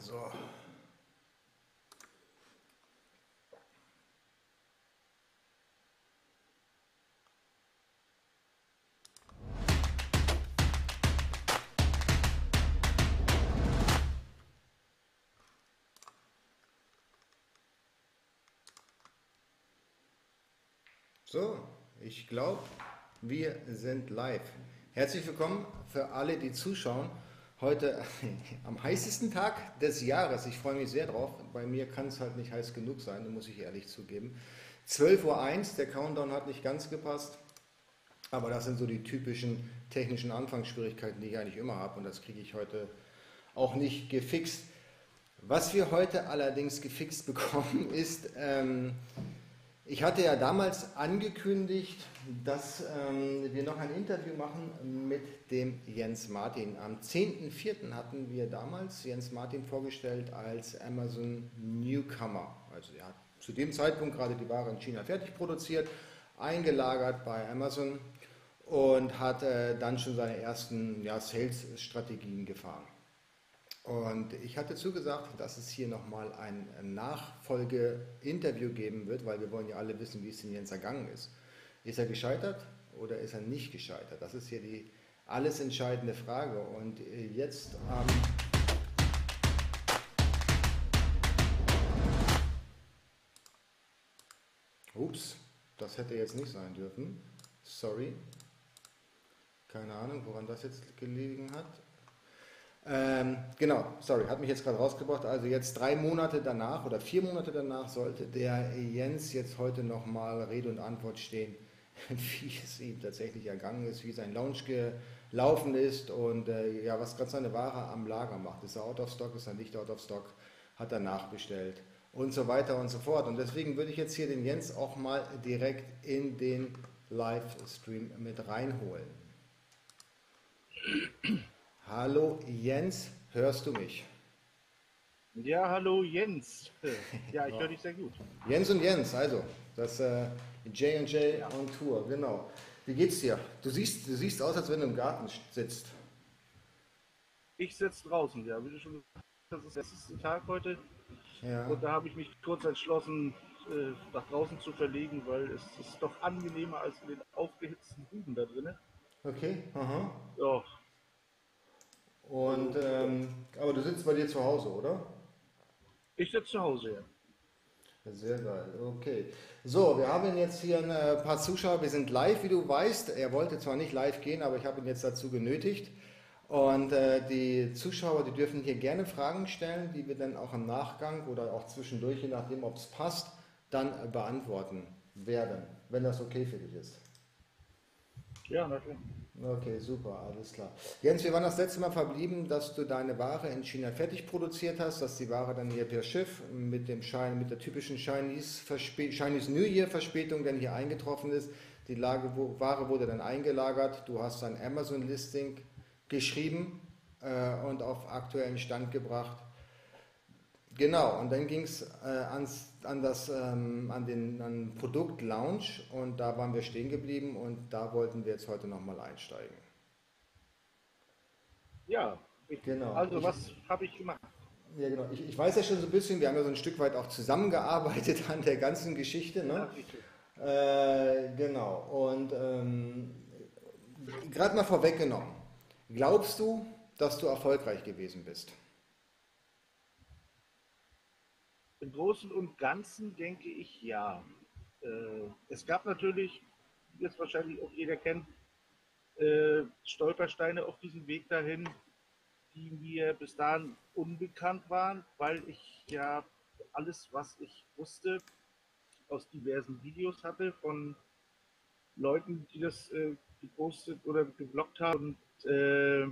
So. So, ich glaube, wir sind live. Herzlich willkommen für alle, die zuschauen. Heute am heißesten Tag des Jahres. Ich freue mich sehr drauf. Bei mir kann es halt nicht heiß genug sein, muss ich ehrlich zugeben. 12.01 Uhr, der Countdown hat nicht ganz gepasst. Aber das sind so die typischen technischen Anfangsschwierigkeiten, die ich eigentlich immer habe. Und das kriege ich heute auch nicht gefixt. Was wir heute allerdings gefixt bekommen, ist ähm, ich hatte ja damals angekündigt, dass ähm, wir noch ein Interview machen mit dem Jens Martin. Am 10.04. hatten wir damals Jens Martin vorgestellt als Amazon Newcomer. Also er hat zu dem Zeitpunkt gerade die Ware in China fertig produziert, eingelagert bei Amazon und hat äh, dann schon seine ersten ja, Sales-Strategien gefahren. Und ich hatte zugesagt, dass es hier nochmal ein Nachfolge-Interview geben wird, weil wir wollen ja alle wissen, wie es den Jens ergangen ist. Ist er gescheitert oder ist er nicht gescheitert? Das ist hier die alles entscheidende Frage. Und äh, jetzt ähm, Ups, das hätte jetzt nicht sein dürfen. Sorry. Keine Ahnung, woran das jetzt gelegen hat. Ähm, genau, sorry, hat mich jetzt gerade rausgebracht. Also jetzt drei Monate danach oder vier Monate danach sollte der Jens jetzt heute nochmal Rede und Antwort stehen, wie es ihm tatsächlich ergangen ist, wie sein Launch gelaufen ist und äh, ja, was gerade seine Ware am Lager macht. Ist er out of stock, ist er nicht out of stock, hat er nachbestellt und so weiter und so fort. Und deswegen würde ich jetzt hier den Jens auch mal direkt in den Livestream mit reinholen. Hallo Jens, hörst du mich? Ja, hallo Jens. Ja, ich höre dich sehr gut. Jens und Jens, also das äh, J&J on Tour, genau. Wie geht's dir? Du siehst, du siehst aus, als wenn du im Garten sitzt. Ich sitze draußen, ja. Wie du schon gesagt hast, das ist der letzte Tag heute. Ja. Und da habe ich mich kurz entschlossen, äh, nach draußen zu verlegen, weil es ist doch angenehmer als in den aufgehitzten Buben da drinnen. Okay, aha. Ja, und, ähm, aber du sitzt bei dir zu Hause, oder? Ich sitze zu Hause, ja. Sehr geil, okay. So, wir haben jetzt hier ein äh, paar Zuschauer. Wir sind live, wie du weißt. Er wollte zwar nicht live gehen, aber ich habe ihn jetzt dazu genötigt. Und äh, die Zuschauer, die dürfen hier gerne Fragen stellen, die wir dann auch im Nachgang oder auch zwischendurch, je nachdem, ob es passt, dann beantworten werden, wenn das okay für dich ist. Ja, natürlich. Okay, super, alles klar. Jens, wir waren das letzte Mal verblieben, dass du deine Ware in China fertig produziert hast, dass die Ware dann hier per Schiff mit dem Schein, mit der typischen Chinese, Chinese New Year Verspätung dann hier eingetroffen ist. Die Lage, wo, Ware wurde dann eingelagert. Du hast ein Amazon-Listing geschrieben äh, und auf aktuellen Stand gebracht. Genau, und dann ging es äh, an, das, ähm, an den an Produkt Launch und da waren wir stehen geblieben und da wollten wir jetzt heute nochmal einsteigen. Ja, ich, genau. also ich, was habe ich gemacht? Ja, genau. Ich, ich, weiß ja schon so ein bisschen, wir haben ja so ein Stück weit auch zusammengearbeitet an der ganzen Geschichte. Ne? Ja, äh, genau, und ähm, gerade mal vorweggenommen, glaubst du, dass du erfolgreich gewesen bist? Im Großen und Ganzen denke ich ja. Äh, es gab natürlich, wie es wahrscheinlich auch jeder kennt, äh, Stolpersteine auf diesem Weg dahin, die mir bis dahin unbekannt waren, weil ich ja alles, was ich wusste, aus diversen Videos hatte von Leuten, die das äh, gepostet oder geblockt haben. Und äh,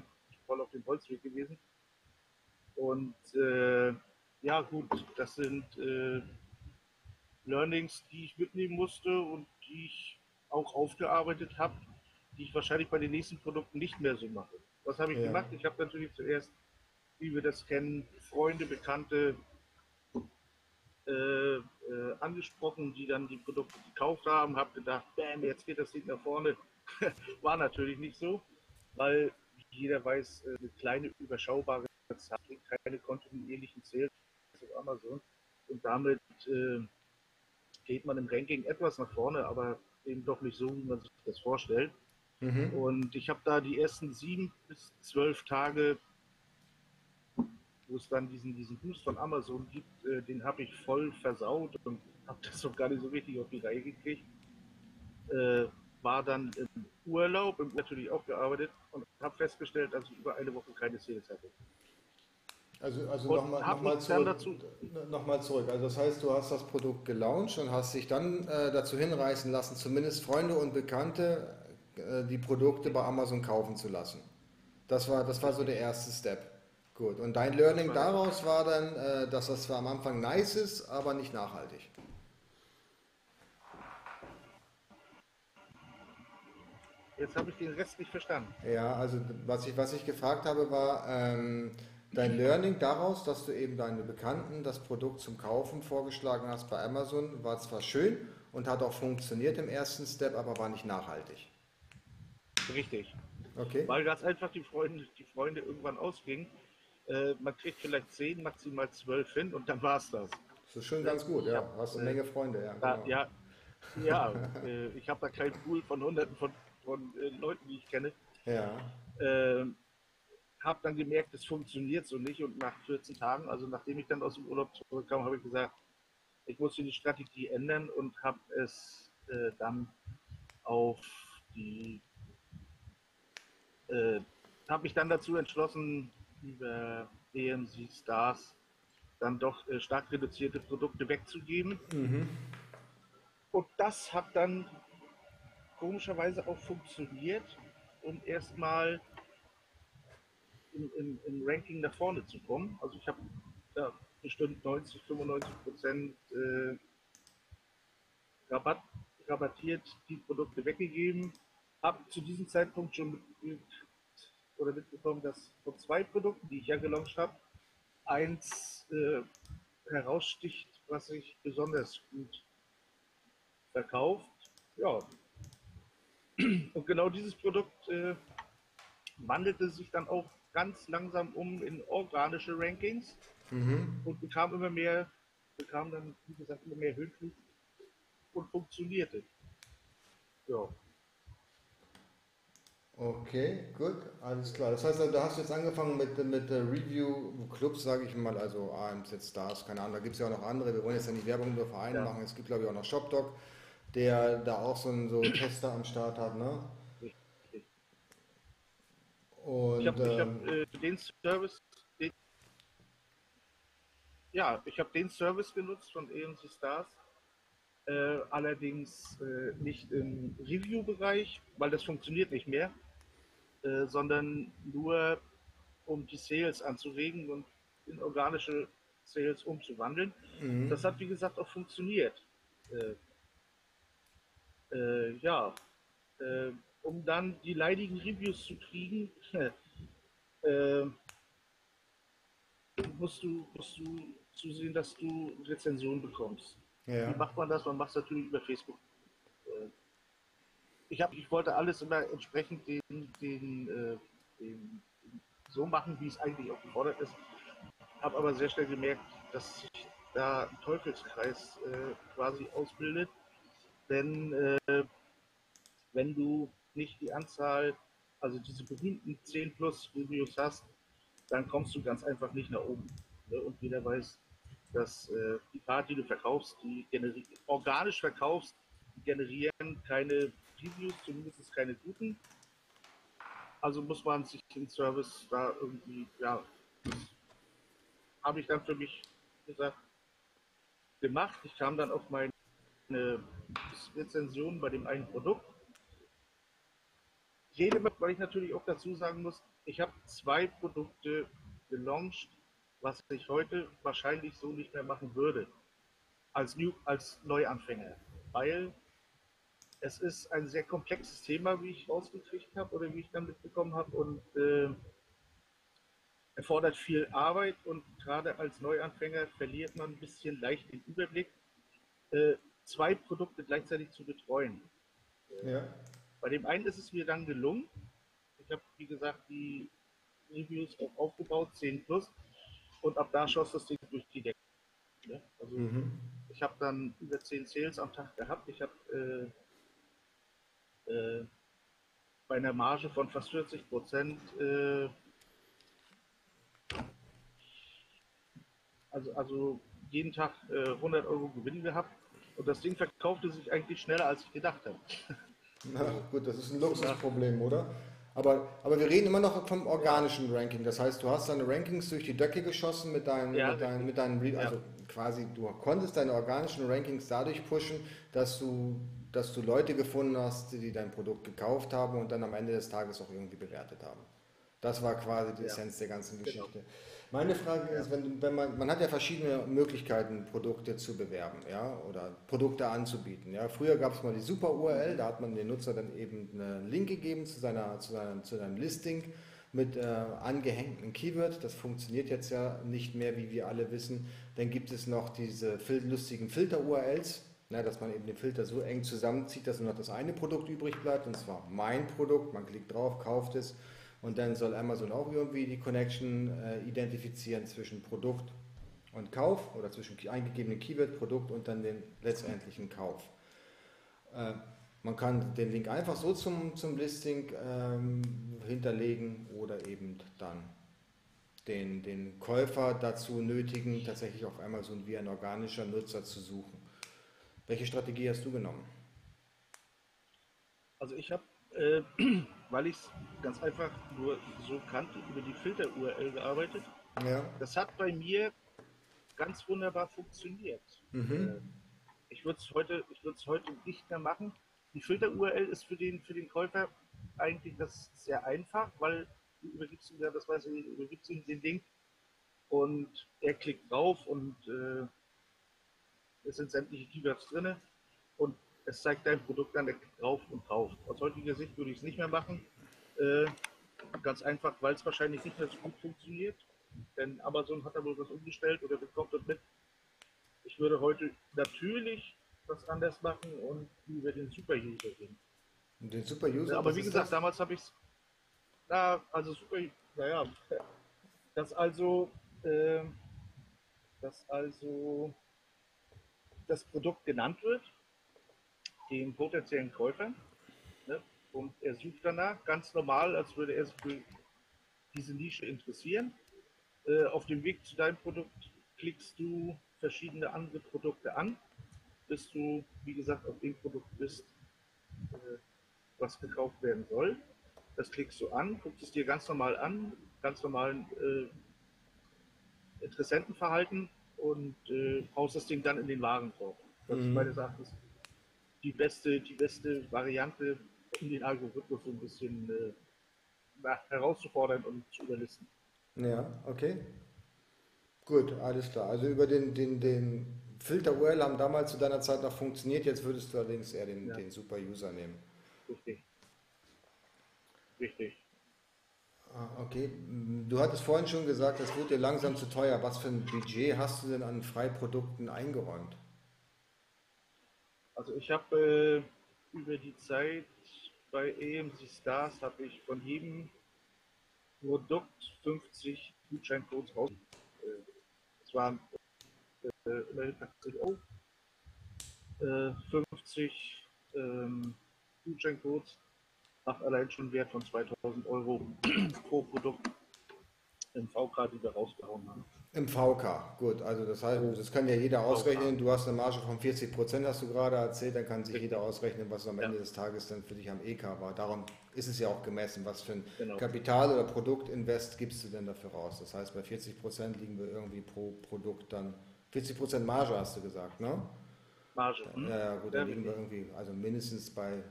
voll auf dem Holzweg gewesen. Und äh, ja gut, das sind äh, Learnings, die ich mitnehmen musste und die ich auch aufgearbeitet habe, die ich wahrscheinlich bei den nächsten Produkten nicht mehr so mache. Was habe ich ja. gemacht? Ich habe natürlich zuerst, wie wir das kennen, Freunde, Bekannte äh, äh, angesprochen, die dann die Produkte gekauft haben, habe gedacht, bam, jetzt geht das Ding nach vorne. War natürlich nicht so, weil jeder weiß, äh, eine kleine, überschaubare Zeit keine kontinuierlichen Sales auf Amazon und damit äh, geht man im Ranking etwas nach vorne, aber eben doch nicht so, wie man sich das vorstellt. Mhm. Und ich habe da die ersten sieben bis zwölf Tage, wo es dann diesen, diesen Boost von Amazon gibt, äh, den habe ich voll versaut und habe das noch gar nicht so richtig auf die Reihe gekriegt. Äh, war dann im Urlaub, im natürlich auch gearbeitet und habe festgestellt, dass ich über eine Woche keine Sales hatte. Also, also nochmal noch mal zurück, noch zurück. Also das heißt, du hast das Produkt gelauncht und hast dich dann äh, dazu hinreißen lassen, zumindest Freunde und Bekannte äh, die Produkte bei Amazon kaufen zu lassen. Das war, das war so der erste Step. Gut. Und dein Learning daraus war dann, äh, dass das zwar am Anfang nice ist, aber nicht nachhaltig. Jetzt habe ich den Rest nicht verstanden. Ja, also was ich, was ich gefragt habe, war ähm, dein Learning daraus, dass du eben deine Bekannten das Produkt zum Kaufen vorgeschlagen hast bei Amazon, war zwar schön und hat auch funktioniert im ersten Step, aber war nicht nachhaltig. Richtig. Okay. Weil ganz einfach die Freunde, die Freunde irgendwann ausgingen. Äh, man kriegt vielleicht 10, maximal 12 hin und dann war es das. Das ist schon ganz gut, ja. Hast du eine Menge Freunde, ja. Da, genau. Ja, ja äh, ich habe da keinen Pool von hunderten von von äh, Leuten, die ich kenne. Ja. Äh, habe dann gemerkt, es funktioniert so nicht und nach 14 Tagen, also nachdem ich dann aus dem Urlaub zurückkam, habe ich gesagt, ich muss die Strategie ändern und habe es äh, dann auf die, äh, habe mich dann dazu entschlossen, über EMC Stars dann doch äh, stark reduzierte Produkte wegzugeben. Mhm. Und das hat dann komischerweise auch funktioniert, um erstmal im, im, im, Ranking nach vorne zu kommen. Also ich habe ja, bestimmt 90, 95 Prozent äh, Rabatt, rabattiert die Produkte weggegeben. Habe zu diesem Zeitpunkt schon mit, oder mitbekommen, dass von zwei Produkten, die ich ja gelauncht habe, eins äh, heraussticht, was sich besonders gut verkauft. Ja, und genau dieses Produkt äh, wandelte sich dann auch ganz langsam um in organische Rankings mhm. und bekam immer mehr, bekam dann, wie gesagt, immer mehr Höhenflug und funktionierte. Ja. Okay, gut, alles klar. Das heißt, da hast du jetzt angefangen mit, mit Review-Clubs, sage ich mal, also AMZ Stars, keine Ahnung, da gibt es ja auch noch andere. Wir wollen jetzt ja nicht Werbung für Vereine ja. machen. Es gibt, glaube ich, auch noch ShopDoc der da auch so einen so Tester am Start hat, ne? Und, ich habe ähm, hab, äh, den Service, den, ja, ich habe den Service genutzt von EMC Stars, äh, allerdings äh, nicht im Review-Bereich, weil das funktioniert nicht mehr, äh, sondern nur um die Sales anzuregen und in organische Sales umzuwandeln. Mhm. Das hat wie gesagt auch funktioniert. Äh, äh, ja, um dann die leidigen Reviews zu kriegen, äh, musst, du, musst du zusehen, dass du Rezensionen bekommst. Ja. Wie macht man das? Man macht es natürlich über Facebook. Äh, ich, hab, ich wollte alles immer entsprechend den, den, äh, den, so machen, wie es eigentlich auch gefordert ist. Habe aber sehr schnell gemerkt, dass sich da ein Teufelskreis äh, quasi ausbildet denn äh, wenn du nicht die Anzahl, also diese berühmten 10 plus Reviews hast, dann kommst du ganz einfach nicht nach oben. Ne? Und jeder weiß, dass äh, die Paar, die du verkaufst, die organisch verkaufst, die generieren keine Reviews, zumindest keine guten. Also muss man sich den Service da irgendwie, ja, habe ich dann für mich gesagt, gemacht. Ich kam dann auf meine Rezension bei dem einen Produkt. Jede, weil ich natürlich auch dazu sagen muss, ich habe zwei Produkte gelauncht, was ich heute wahrscheinlich so nicht mehr machen würde als, New, als Neuanfänger, weil es ist ein sehr komplexes Thema, wie ich rausgekriegt habe oder wie ich dann mitbekommen habe und äh, erfordert viel Arbeit und gerade als Neuanfänger verliert man ein bisschen leicht den Überblick. Äh, zwei Produkte gleichzeitig zu betreuen. Ja. Bei dem einen ist es mir dann gelungen. Ich habe, wie gesagt, die Reviews auch aufgebaut, 10 plus. Und ab da schoss das Ding durch die Decke. Ja, also mhm. ich habe dann über 10 Sales am Tag gehabt. Ich habe äh, äh, bei einer Marge von fast 40 Prozent äh, also, also jeden Tag 100 äh, Euro Gewinn gehabt. Und das Ding verkaufte sich eigentlich schneller, als ich gedacht habe. Na gut, das ist ein Luxusproblem, oder? Aber, aber wir reden immer noch vom organischen Ranking. Das heißt, du hast deine Rankings durch die Decke geschossen mit deinen, ja, mit deinen, mit deinen also ja. quasi, du konntest deine organischen Rankings dadurch pushen, dass du, dass du Leute gefunden hast, die dein Produkt gekauft haben und dann am Ende des Tages auch irgendwie bewertet haben. Das war quasi die ja. Essenz der ganzen genau. Geschichte. Genau. Meine Frage ist, wenn, wenn man, man hat ja verschiedene Möglichkeiten, Produkte zu bewerben, ja, oder Produkte anzubieten. Ja. Früher gab es mal die Super URL, da hat man den Nutzer dann eben einen Link gegeben zu, seiner, zu, seinem, zu seinem Listing mit äh, angehängten Keyword. Das funktioniert jetzt ja nicht mehr, wie wir alle wissen. Dann gibt es noch diese fil lustigen Filter-URLs, ja, dass man eben den Filter so eng zusammenzieht, dass nur noch das eine Produkt übrig bleibt, und zwar mein Produkt. Man klickt drauf, kauft es und dann soll Amazon auch irgendwie die Connection äh, identifizieren zwischen Produkt und Kauf oder zwischen eingegebenen Keyword, Produkt und dann den letztendlichen Kauf. Äh, man kann den Link einfach so zum, zum Listing ähm, hinterlegen oder eben dann den, den Käufer dazu nötigen, tatsächlich auf Amazon wie ein organischer Nutzer zu suchen. Welche Strategie hast du genommen? Also ich habe äh, weil ich es ganz einfach nur so kannte, über die Filter-URL gearbeitet. Ja. Das hat bei mir ganz wunderbar funktioniert. Mhm. Äh, ich würde es heute, heute nicht mehr machen. Die Filter-URL ist für den, für den Käufer eigentlich das sehr einfach, weil du übergibst ihm, das weiß ich, übergibst ihm den Link und er klickt drauf und äh, es sind sämtliche Keywords drin und es zeigt dein Produkt dann drauf und drauf. Aus heutiger Sicht würde ich es nicht mehr machen. Äh, ganz einfach, weil es wahrscheinlich nicht mehr so gut funktioniert. Denn Amazon hat da wohl was umgestellt oder bekommt das mit. Ich würde heute natürlich was anders machen und über den Super-User gehen. Den Super-User? Ja, aber wie gesagt, das? damals habe ich es. Na, also Super, naja, dass also, äh, dass also das Produkt genannt wird den potenziellen Käufer ne? und er sucht danach ganz normal, als würde er sich für diese Nische interessieren. Äh, auf dem Weg zu deinem Produkt klickst du verschiedene andere Produkte an, bis du, wie gesagt, auf dem Produkt bist, äh, was gekauft werden soll. Das klickst du an, guckst es dir ganz normal an, ganz normalen äh, Interessentenverhalten und äh, haust das Ding dann in den Warenkorb. Das mhm. ist meines Erachtens die beste, die beste Variante, um den Algorithmus so ein bisschen äh, herauszufordern und zu überlisten. Ja, okay. Gut, alles klar. Also über den, den, den Filter URL haben damals zu deiner Zeit noch funktioniert, jetzt würdest du allerdings eher den, ja. den Super User nehmen. Richtig. Richtig. Ah, okay. Du hattest vorhin schon gesagt, das wird dir langsam zu teuer. Was für ein Budget hast du denn an Freiprodukten eingeräumt? Also ich habe äh, über die Zeit bei AMC Stars habe ich von jedem Produkt 50 Gutscheincodes raus. Äh, es waren äh, immerhin 80 Euro. Äh, 50 ähm, Gutscheincodes macht allein schon Wert von 2000 Euro pro Produkt im VK, die wir rausgehauen haben. Im VK, gut. Also das heißt, das kann ja jeder ausrechnen. Du hast eine Marge von 40 Prozent, hast du gerade erzählt. Dann kann sich jeder ausrechnen, was am Ende des Tages dann für dich am EK war. Darum ist es ja auch gemessen. Was für ein genau. Kapital- oder Produktinvest gibst du denn dafür raus? Das heißt, bei 40 Prozent liegen wir irgendwie pro Produkt dann 40 Prozent Marge, hast du gesagt, ne? Marge. Hm? Ja, gut, dann liegen wir irgendwie, also mindestens bei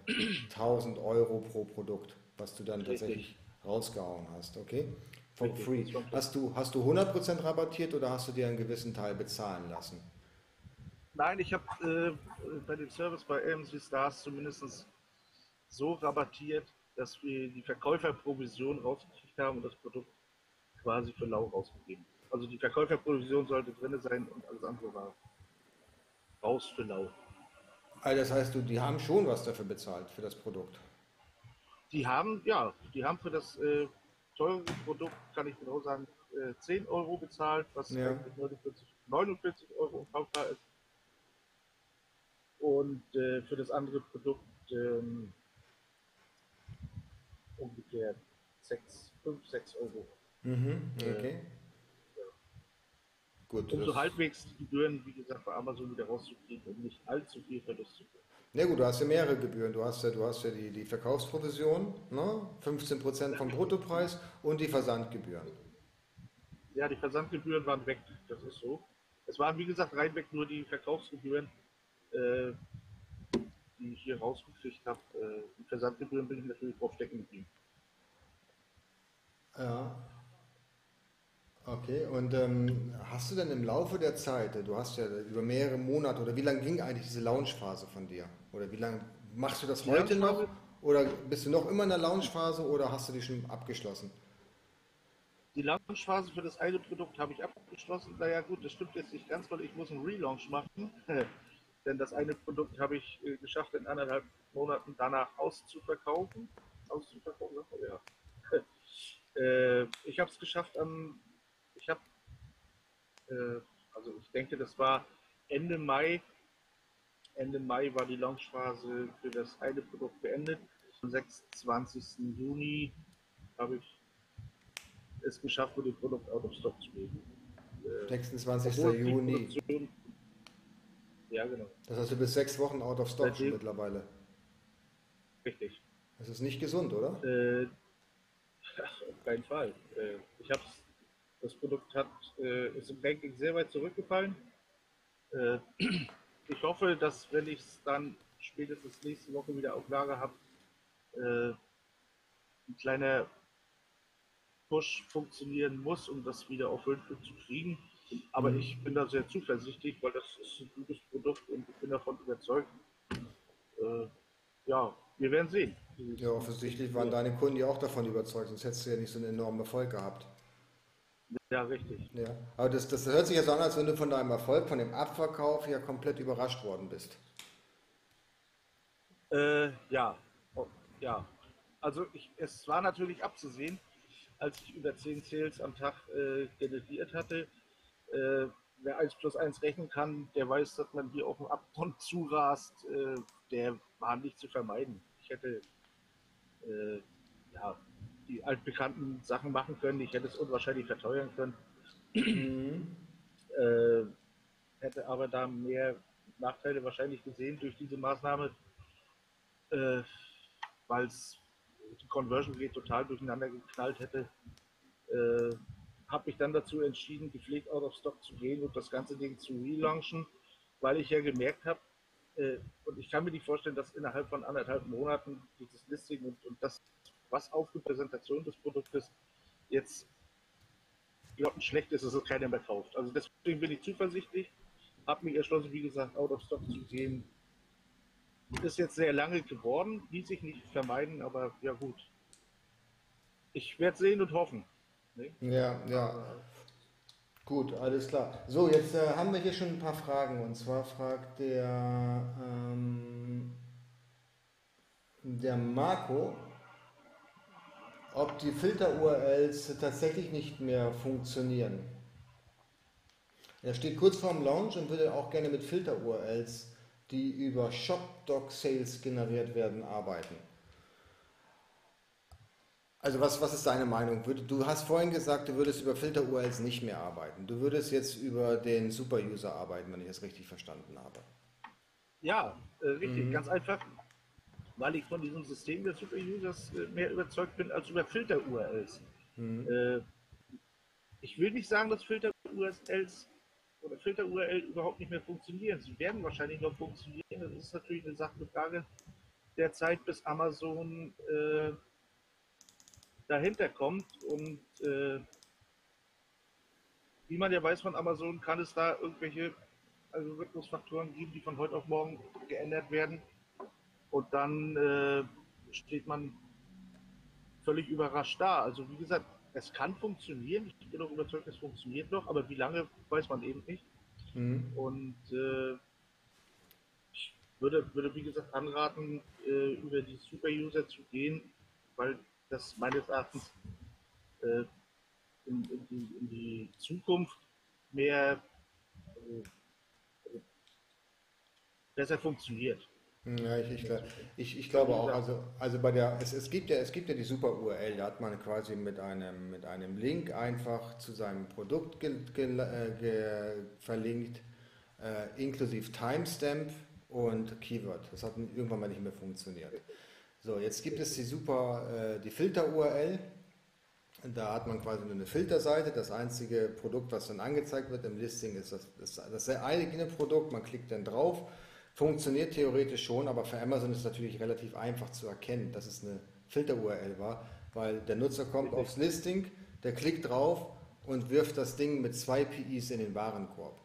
1000 Euro pro Produkt, was du dann Richtig. tatsächlich rausgehauen hast, okay? For free. Hast du, hast du 100% rabattiert oder hast du dir einen gewissen Teil bezahlen lassen? Nein, ich habe äh, bei dem Service bei AMC Stars zumindest so rabattiert, dass wir die Verkäuferprovision rausgekriegt haben und das Produkt quasi für lau rausgegeben. Also die Verkäuferprovision sollte drin sein und alles andere war raus für lau. Also das heißt, du, die haben schon was dafür bezahlt, für das Produkt? Die haben, ja, die haben für das äh, teure Produkt, kann ich genau sagen, äh, 10 Euro bezahlt, was Ja. eigentlich 49, 49 Euro im Kaufpreis ist. Und äh, für das andere Produkt ähm, ungefähr 6, 5, 6 Euro. Mhm, okay. Gut. Um so halbwegs die Gebühren, wie gesagt, bei Amazon wieder rauszukriegen und nicht allzu viel Verlust zu machen. Na gut, du hast ja mehrere Gebühren. Du hast ja, du hast ja die, die Verkaufsprovision, ne? 15% vom Bruttopreis und die Versandgebühren. Ja, die Versandgebühren waren weg, das ist so. Es waren, wie gesagt, reinweg nur die Verkaufsgebühren, äh, die ich hier rausgekriegt habe. Äh, die Versandgebühren bin ich natürlich drauf stecken geblieben. Ja. Okay, und ähm, hast du denn im Laufe der Zeit, du hast ja über mehrere Monate, oder wie lange ging eigentlich diese Launchphase von dir? Oder wie lange machst du das heute noch? Oder bist du noch immer in der Launchphase oder hast du die schon abgeschlossen? Die Launchphase für das eine Produkt habe ich abgeschlossen. Naja gut, das stimmt jetzt nicht ganz, weil ich muss einen Relaunch machen. Denn das eine Produkt habe ich äh, geschafft, in anderthalb Monaten danach auszuverkaufen. Auszuverkaufen, ja. äh, ich habe es geschafft am, äh, also ich denke, das war Ende Mai. Ende Mai war die Launchphase für das eine Produkt beendet. Am 26. Juni habe ich es geschafft, mit dem Produkt out of stock zu gehen. Äh, 26. obwohl die Juni. Ja, genau, Das heißt, du bist sechs Wochen out of stock Seitdem- mittlerweile. richtig. Das ist nicht gesund, oder? Äh, auf keinen Fall. Äh, ich habe das Produkt hat, äh, ist im Ranking sehr weit zurückgefallen. Äh, ich hoffe, dass wenn ich es dann spätestens nächste Woche wieder auf Lager habe, äh, ein kleiner Push funktionieren muss, um das wieder auf 5 zu kriegen. Aber Mhm. ich bin da sehr zuversichtlich, weil das ist ein gutes Produkt und ich bin davon überzeugt. Äh, ja, wir werden sehen. Ja, offensichtlich waren deine Kunden ja auch davon überzeugt, sonst hättest du ja nicht so einen enormen Erfolg gehabt. Ja, richtig. Ja, aber das, das hört sich ja so an, als wenn du von deinem Erfolg, von dem Abverkauf ja komplett überrascht worden bist. Äh, ja, oh, ja. Also ich, es war natürlich abzusehen, als ich über 10 Sales am Tag äh, generiert hatte. Äh, wer 1 plus 1 rechnen kann, der weiß, dass man hier auf den Abgrund zurast. Äh, der war nicht zu vermeiden. Ich hätte äh, ja, die altbekannten Sachen machen können. Ich hätte es unwahrscheinlich verteuern können. äh, hätte aber da mehr Nachteile wahrscheinlich gesehen durch diese Maßnahme, äh, weil es die Conversion Rate total durcheinander geknallt hätte. Äh, habe ich dann dazu entschieden, gepflegt out of stock zu gehen und das ganze Ding zu relaunchen, weil ich ja gemerkt habe, äh, und ich kann mir nicht vorstellen, dass innerhalb von anderthalb Monaten dieses Listing und, und das, was auf die Präsentation des Produktes jetzt schlecht ist, dass es keiner mehr kauft. Also deswegen bin ich zuversichtlich, habe mich entschlossen, wie gesagt, out of stock zu gehen. Ist jetzt sehr lange geworden, ließ sich nicht vermeiden, aber ja gut. Ich werde sehen und hoffen. Ne? Ja, ja. Gut, alles klar. So, jetzt äh, haben wir hier schon ein paar Fragen. Und zwar fragt der, ähm, der Marco, ob die Filter-URLs tatsächlich nicht mehr funktionieren. Er steht kurz vorm Launch und würde auch gerne mit Filter-URLs, die über ShopDoc-Sales generiert werden, arbeiten. Also was, was ist deine Meinung? Du hast vorhin gesagt, du würdest über Filter-URLs nicht mehr arbeiten. Du würdest jetzt über den Super-User arbeiten, wenn ich das richtig verstanden habe. Ja, äh, richtig, ganz einfach, weil ich von diesem System der Super-Users äh, mehr überzeugt bin als über Filter-URLs. Äh, ich will nicht sagen, dass Filter-URLs oder Filter-URL überhaupt nicht mehr funktionieren. Sie werden wahrscheinlich noch funktionieren. Das ist natürlich eine Sache, eine Frage der Zeit, bis Amazon äh, dahinter kommt. Und äh, wie man ja weiß von Amazon, kann es da irgendwelche Algorithmusfaktoren geben, die von heute auf morgen geändert werden. Und dann äh, steht man völlig überrascht da. Also wie gesagt, es kann funktionieren. Ich bin auch überzeugt, es funktioniert noch, aber wie lange, weiß man eben nicht. Mhm. Und äh, ich würde, würde, wie gesagt, anraten, äh, über die Super-User zu gehen, weil das meines Erachtens äh, in, in, die, in, die, Zukunft mehr äh, besser funktioniert. Ja, ich, ich, ich, ich glaube auch, also, also bei der, es, es, gibt ja, es gibt ja die super URL, da hat man quasi mit einem, mit einem Link einfach zu seinem Produkt ge, ge, ge, verlinkt, äh, inklusive Timestamp und Keyword. Das hat irgendwann mal nicht mehr funktioniert. So, jetzt gibt es die super, äh, die Filter-URL. Da hat man quasi nur eine Filterseite. Das einzige Produkt, was dann angezeigt wird im Listing, ist das, das, das eigene Produkt. Man klickt dann drauf Funktioniert theoretisch schon, aber für Amazon ist es natürlich relativ einfach zu erkennen, dass es eine Filter-URL war, weil der Nutzer kommt aufs Listing, der klickt drauf und wirft das Ding mit zwei PIs in den Warenkorb.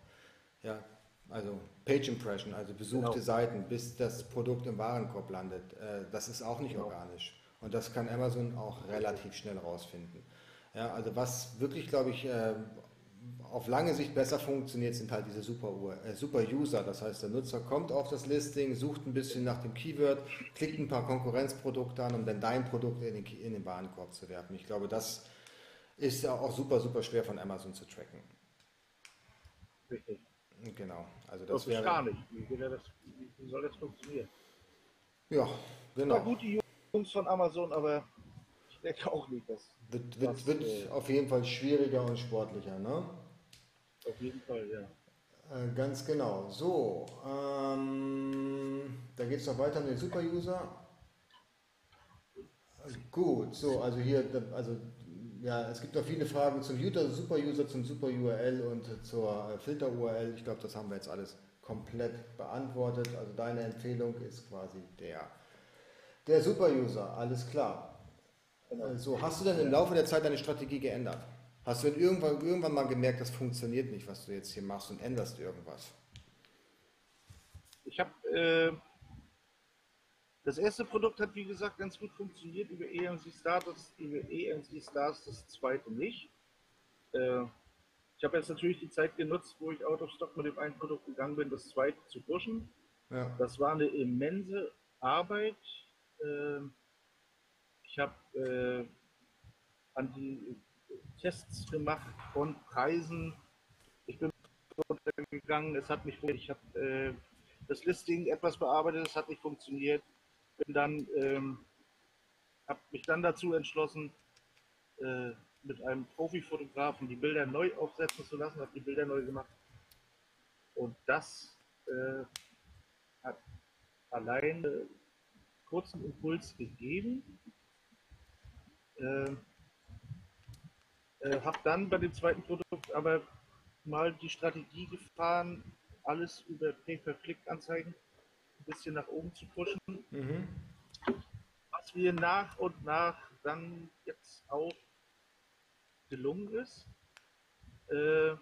Ja, also Page Impression, also besuchte genau. Seiten, bis das Produkt im Warenkorb landet. Äh, das ist auch nicht genau. organisch. Und das kann Amazon auch relativ schnell rausfinden. Ja, also was wirklich, glaube ich, äh, auf lange Sicht besser funktioniert, sind halt diese Super, äh, Super User. Das heißt, der Nutzer kommt auf das Listing, sucht ein bisschen nach dem Keyword, klickt ein paar Konkurrenzprodukte an, um dann dein Produkt in den, in den Warenkorb zu werfen. Ich glaube, das ist ja auch super, super schwer von Amazon zu tracken. Richtig. Genau. Also das, das wäre gar nicht. Wie, das, wie, soll das funktionieren? Ja, genau. War gut, die Jungs von Amazon, aber ich denke auch nicht, dass. Wird, wird, das, wird äh, auf jeden Fall schwieriger und sportlicher, ne? Auf jeden Fall, ja. Äh, ganz genau. So, ähm, da geht es noch weiter mit den Super-User. Gut, so, also hier, also ja, es gibt noch viele Fragen zum Super-User, zum Super-URL und zur äh, Filter-URL. Ich glaube, das haben wir jetzt alles komplett beantwortet. Also deine Empfehlung ist quasi der, der Super-User, alles klar. Genau. So, hast du denn im Laufe der Zeit deine Strategie geändert? Hast du denn irgendwann, irgendwann mal gemerkt, das funktioniert nicht, was du jetzt hier machst und änderst irgendwas? Ich habe äh, das erste Produkt hat wie gesagt ganz gut funktioniert über EMC Stars, das, über EMC Stars das zweite nicht. Äh, ich habe jetzt natürlich die Zeit genutzt, wo ich out of stock mit dem einen Produkt gegangen bin, das zweite zu pushen. Ja. Das war eine immense Arbeit. Äh, ich habe an die Tests gemacht von Preisen. Ich bin gegangen, es hat nicht ich habe äh, das Listing etwas bearbeitet, es hat nicht funktioniert. Bin dann, ähm, habe mich dann dazu entschlossen, äh, mit einem Profifotografen die Bilder neu aufsetzen zu lassen, habe die Bilder neu gemacht. Und das äh, hat allein äh, kurzen Impuls gegeben. Äh, äh, habe dann bei dem zweiten Produkt aber mal die Strategie gefahren, alles über Pay-per-Click-Anzeigen ein bisschen nach oben zu pushen. Mhm. Was mir nach und nach dann jetzt auch gelungen ist. Äh,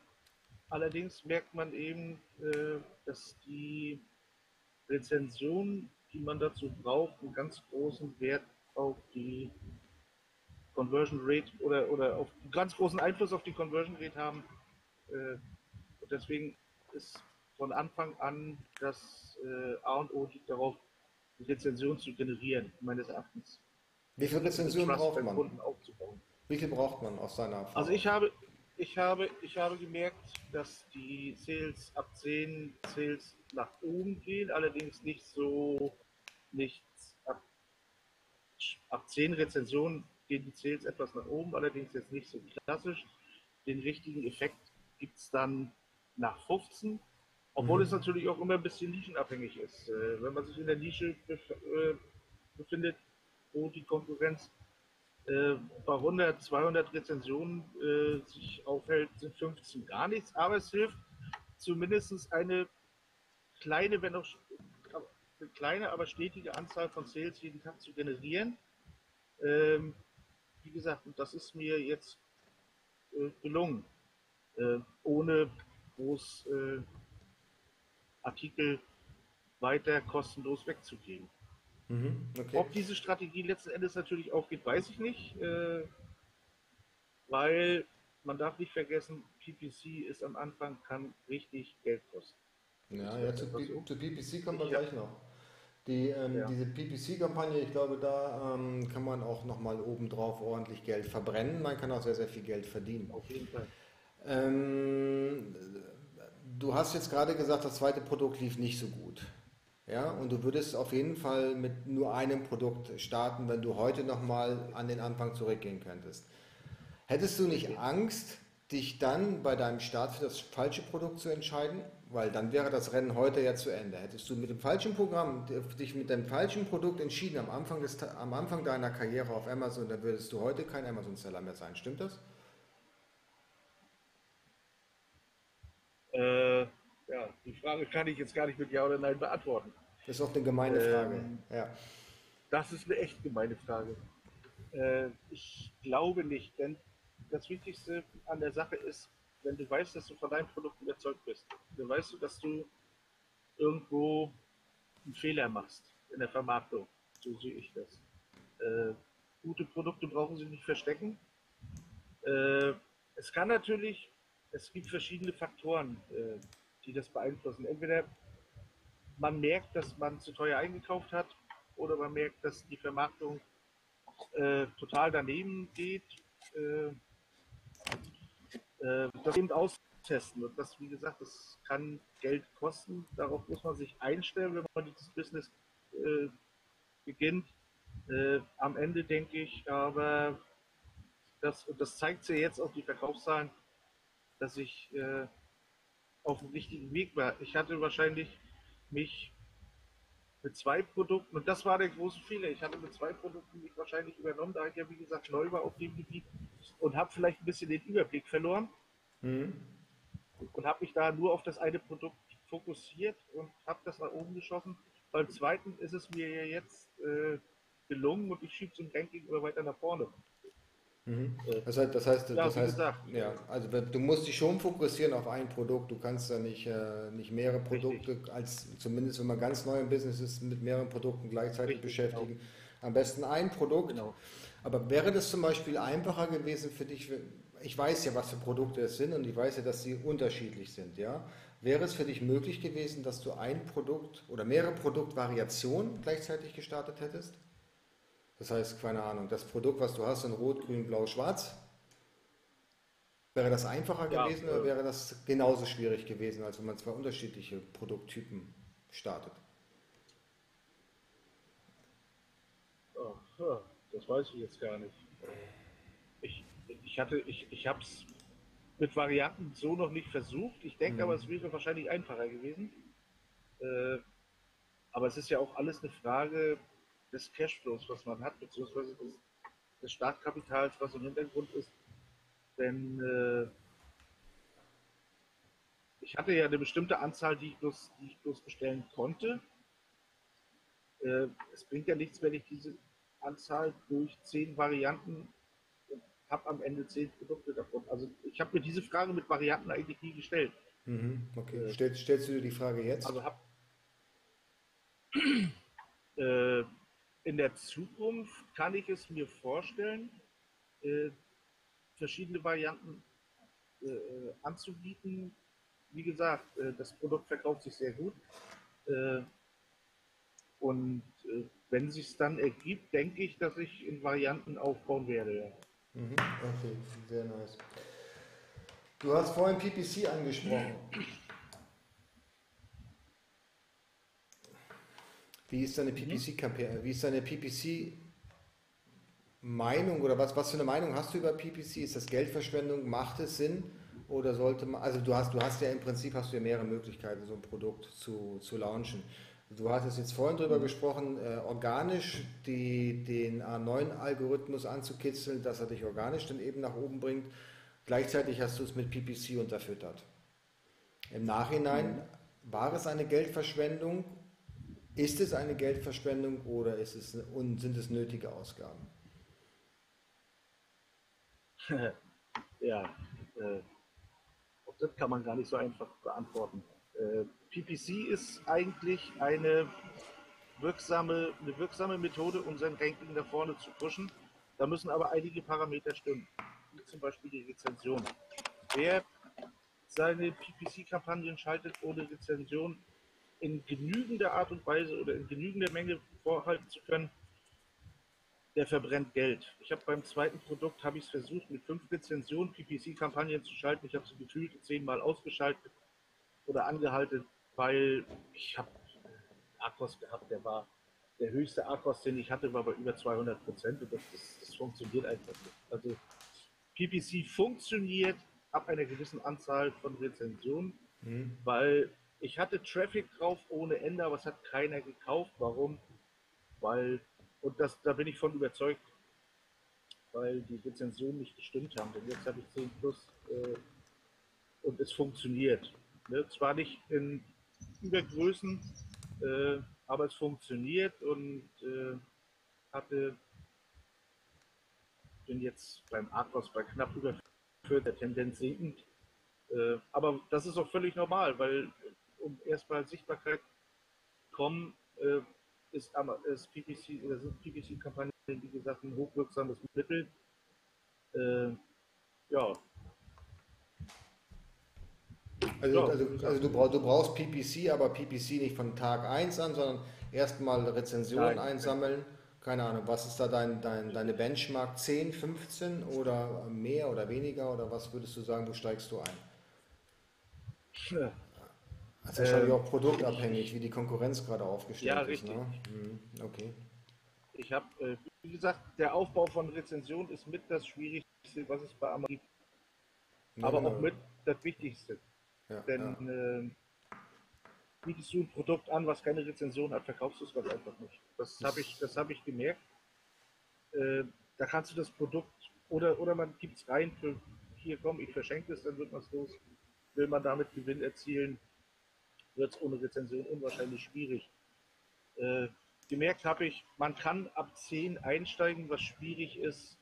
allerdings merkt man eben, äh, dass die Rezension, die man dazu braucht, einen ganz großen Wert auf die Conversion Rate oder, oder auf ganz großen Einfluss auf die Conversion Rate haben. Äh, und deswegen ist von Anfang an das äh, A und O liegt darauf, die Rezension zu generieren, meines Erachtens. Wie viele Rezensionen braucht man? Wie viel braucht man aus seiner Erfahrung? Also ich habe, ich habe, ich habe gemerkt, dass die Sales ab 10 Sales nach oben gehen, allerdings nicht so, nicht ab, ab 10 Rezensionen gehen die Sales etwas nach oben, allerdings jetzt nicht so klassisch. Den richtigen Effekt gibt es dann nach 15, obwohl mhm. es natürlich auch immer ein bisschen nischenabhängig ist. Äh, wenn man sich in der Nische bef äh, befindet, wo die Konkurrenz äh, bei 100, 200 Rezensionen äh, sich aufhält, sind 15 gar nichts, aber es hilft zumindest eine kleine, wenn auch eine kleine, aber stetige Anzahl von Sales jeden Tag zu generieren. Ähm, wie gesagt, und das ist mir jetzt äh, gelungen, äh, ohne groß äh, Artikel weiter kostenlos wegzugeben. Mhm, okay. Ob diese Strategie letzten Endes natürlich aufgeht, weiß ich nicht, äh, weil man darf nicht vergessen, PPC ist am Anfang, kann richtig Geld kosten. Ja, ja zu, zu, PPC kommen wir gleich noch. Die, ähm, ja. Diese PPC-Kampagne, ich glaube, da ähm, kann man auch nochmal obendrauf ordentlich Geld verbrennen. Man kann auch sehr, sehr viel Geld verdienen. Auf jeden Fall. Ähm, du hast jetzt gerade gesagt, das zweite Produkt lief nicht so gut. Ja, und du würdest auf jeden Fall mit nur einem Produkt starten, wenn du heute nochmal an den Anfang zurückgehen könntest. Hättest du nicht Angst, dich dann bei deinem Start für das falsche Produkt zu entscheiden? Weil dann wäre das Rennen heute ja zu Ende. Hättest du mit dem falschen Programm, dich mit dem falschen Produkt entschieden am Anfang, des, am Anfang deiner Karriere auf Amazon, dann würdest du heute kein Amazon-Seller mehr sein. Stimmt das? Äh, ja, die Frage kann ich jetzt gar nicht mit Ja oder Nein beantworten. Das ist auch eine gemeine Frage. Ähm, ja. Das ist eine echt gemeine Frage. Äh, ich glaube nicht, denn das Wichtigste an der Sache ist, wenn du weißt, dass du von deinem Produkt überzeugt bist, dann weißt du, dass du irgendwo einen Fehler machst in der Vermarktung. So sehe ich das. Äh, gute Produkte brauchen sie nicht verstecken. Äh, es kann natürlich, es gibt verschiedene Faktoren, äh, die das beeinflussen. Entweder man merkt, dass man zu teuer eingekauft hat, oder man merkt, dass die Vermarktung äh, total daneben geht. Äh, das eben austesten. Und das, wie gesagt, das kann Geld kosten. Darauf muss man sich einstellen, wenn man dieses Business äh, beginnt. Äh, am Ende denke ich aber, dass, und das zeigt sich jetzt auf die Verkaufszahlen, dass ich äh, auf dem richtigen Weg war. Ich hatte wahrscheinlich mich mit zwei Produkten, und das war der große Fehler, ich hatte mit zwei Produkten mich wahrscheinlich übernommen, da ich ja wie gesagt neu war auf dem Gebiet und habe vielleicht ein bisschen den Überblick verloren mhm. und habe mich da nur auf das eine Produkt fokussiert und habe das nach oben geschossen. Beim zweiten ist es mir ja jetzt äh, gelungen und ich schiebe zum Ranking immer weiter nach vorne. Mhm. Das heißt, das heißt, das heißt ja, also du musst dich schon fokussieren auf ein Produkt. Du kannst da nicht, äh, nicht mehrere Produkte, Richtig. als zumindest wenn man ganz neu im Business ist, mit mehreren Produkten gleichzeitig Richtig, beschäftigen. Genau. Am besten ein Produkt. Genau. Aber wäre das zum Beispiel einfacher gewesen für dich? Ich weiß ja, was für Produkte es sind und ich weiß ja, dass sie unterschiedlich sind. Ja? Wäre es für dich möglich gewesen, dass du ein Produkt oder mehrere Produktvariationen gleichzeitig gestartet hättest? Das heißt, keine Ahnung, das Produkt, was du hast in Rot, Grün, Blau, Schwarz, wäre das einfacher ja, gewesen oder wäre das genauso schwierig gewesen, als wenn man zwei unterschiedliche Produkttypen startet? Ach, das weiß ich jetzt gar nicht. Ich, ich hatte, ich, ich habe es mit Varianten so noch nicht versucht. Ich denke mhm. aber, es wäre wahrscheinlich einfacher gewesen. Äh, aber es ist ja auch alles eine Frage, des Cashflows, was man hat, beziehungsweise des, des Startkapitals, was im Hintergrund ist. Denn äh, ich hatte ja eine bestimmte Anzahl, die ich bloß, die ich bloß bestellen konnte. Äh, es bringt ja nichts, wenn ich diese Anzahl durch zehn Varianten habe am Ende zehn Produkte davon. Also ich habe mir diese Frage mit Varianten eigentlich nie gestellt. Mhm, okay. Äh, stellst, stellst du dir die Frage jetzt? Also hab, äh, in der Zukunft kann ich es mir vorstellen, äh, verschiedene Varianten äh, äh anzubieten. Wie gesagt, äh, das Produkt verkauft sich sehr gut. Äh, und äh, wenn es sich dann ergibt, denke ich, dass ich in Varianten aufbauen werde. Ja. Mhm. Okay, sehr nice. Du hast vorhin PPC angesprochen. Wie ist deine PPC-Kampagne? Wie ist deine PPC-Meinung oder was, was für eine Meinung hast du über PPC? Ist das Geldverschwendung? Macht es Sinn? Oder sollte man, also du hast, du hast ja im Prinzip hast du ja mehrere Möglichkeiten, so ein Produkt zu, zu launchen. Du hattest jetzt vorhin darüber gesprochen, äh, organisch die, den A9-Algorithmus anzukitzeln, dass er dich organisch dann eben nach oben bringt. Gleichzeitig hast du es mit PPC unterfüttert. Im Nachhinein war es eine Geldverschwendung ist es eine Geldverschwendung oder ist es, und sind es nötige Ausgaben? ja, äh, auch das kann man gar nicht so einfach beantworten. Äh, PPC ist eigentlich eine wirksame, eine wirksame Methode, um sein Ranking nach vorne zu pushen. Da müssen aber einige Parameter stimmen, wie zum Beispiel die Rezension. Wer seine PPC-Kampagnen schaltet ohne Rezension, in genügender Art und Weise oder in genügender Menge vorhalten zu können, der verbrennt Geld. Ich habe beim zweiten Produkt, habe ich es versucht, mit fünf Rezensionen PPC-Kampagnen zu schalten. Ich habe sie gefühlt zehnmal ausgeschaltet oder angehalten, weil ich habe Akkus gehabt, der war der höchste Akkus, den ich hatte, war bei über 200 Prozent und das, das, das funktioniert einfach nicht. Also PPC funktioniert ab einer gewissen Anzahl von Rezensionen, mhm. weil ich hatte Traffic drauf ohne Ende, aber es hat keiner gekauft. Warum? Weil, und das, da bin ich von überzeugt, weil die Rezensionen nicht gestimmt haben. Denn jetzt habe ich 10 plus äh, und es funktioniert. Ne? Zwar nicht in Übergrößen, äh, aber es funktioniert und äh, hatte bin jetzt beim Arcos bei knapp über 4 der Tendenz sinkend. Äh, aber das ist auch völlig normal, weil um erstmal Sichtbarkeit kommen, äh, ist, ist PPC oder sind PPC-Kampagnen, wie gesagt, ein hochwirksames Mittel. Äh, ja. Also, also, also du, brauch, du, brauchst PPC, aber PPC nicht von Tag 1 an, sondern erstmal Rezensionen Nein. einsammeln. Keine Ahnung, was ist da dein, dein, deine Benchmark? 10, 15 oder mehr oder weniger? Oder was würdest du sagen, wo steigst du ein? Das ist wahrscheinlich ähm, auch produktabhängig, wie die Konkurrenz gerade aufgestellt ja, ist. Ne? Hm, okay. Ich habe, äh, wie gesagt, der Aufbau von Rezensionen ist mit das Schwierigste, was es bei Amazon gibt. Aber ja, auch mit das Wichtigste. Ja, Denn ja. Äh, bietest du ein Produkt an, was keine Rezension hat, verkaufst du es ganz einfach nicht. Das habe ich, hab ich gemerkt. Äh, da kannst du das Produkt oder, oder man gibt es rein für hier komm, ich verschenke es, dann wird man es los. Will man damit Gewinn erzielen, wird es ohne Rezension unwahrscheinlich schwierig. Äh, gemerkt habe ich, man kann ab 10 einsteigen, was schwierig ist.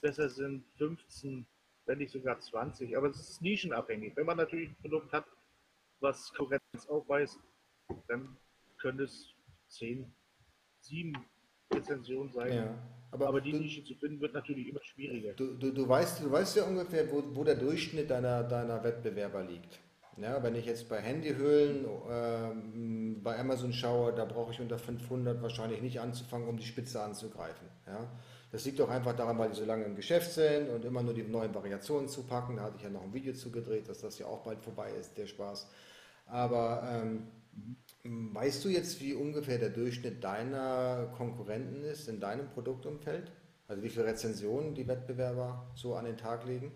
Besser sind 15, wenn nicht sogar 20. Aber es ist nischenabhängig. Wenn man natürlich ein Produkt hat, was Konkurrenz aufweist, dann können es 10, 7 Rezensionen sein. Ja, aber, aber, die du, Nische zu finden wird natürlich immer schwieriger. Du, du, du, weißt, du weißt ja ungefähr, wo, wo der Durchschnitt deiner, deiner Wettbewerber liegt. Ja, wenn ich jetzt bei Handyhüllen äh, bei Amazon schaue, da brauche ich unter 500 wahrscheinlich nicht anzufangen, um die Spitze anzugreifen. Ja. Das liegt auch einfach daran, weil die so lange im Geschäft sind und immer nur die neuen Variationen zu packen. Da hatte ich ja noch ein Video zugedreht, dass das ja auch bald vorbei ist, der Spaß. Aber ähm, weißt du jetzt, wie ungefähr der Durchschnitt deiner Konkurrenten ist in deinem Produktumfeld? Also wie viele Rezensionen die Wettbewerber so an den Tag legen?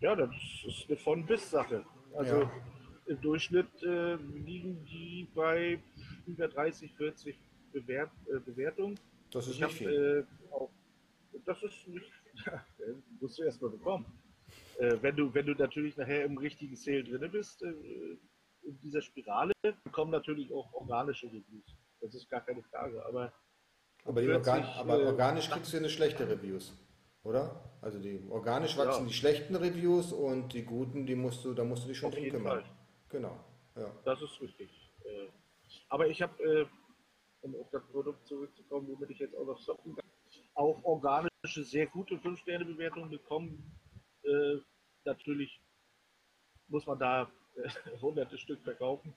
Ja, das ist eine Von-Bis-Sache. Also ja. im Durchschnitt äh, liegen die bei über 30, 40 Bewert, äh, Bewertungen. Das ist ich nicht hab, viel. Äh, auch, das ist nicht, ja, musst du erstmal bekommen. Äh, wenn, du, wenn du natürlich nachher im richtigen Sale drin bist, äh, in dieser Spirale, kommen natürlich auch organische Reviews. Das ist gar keine Frage. Aber, aber, 40, Organ aber äh, organisch kriegst du eine schlechte Reviews oder? Also die organisch wachsen ja. die schlechten Reviews und die guten, die musst du, da musst du dich schon drum kümmern. Fall. Genau. Ja. Das ist richtig. Äh, aber ich habe, äh, um auf das Produkt zurückzukommen, womit ich jetzt auch noch socken kann, auch organische, sehr gute 5-Sterne-Bewertungen bekommen. Äh, natürlich muss man da hunderte Stück verkaufen,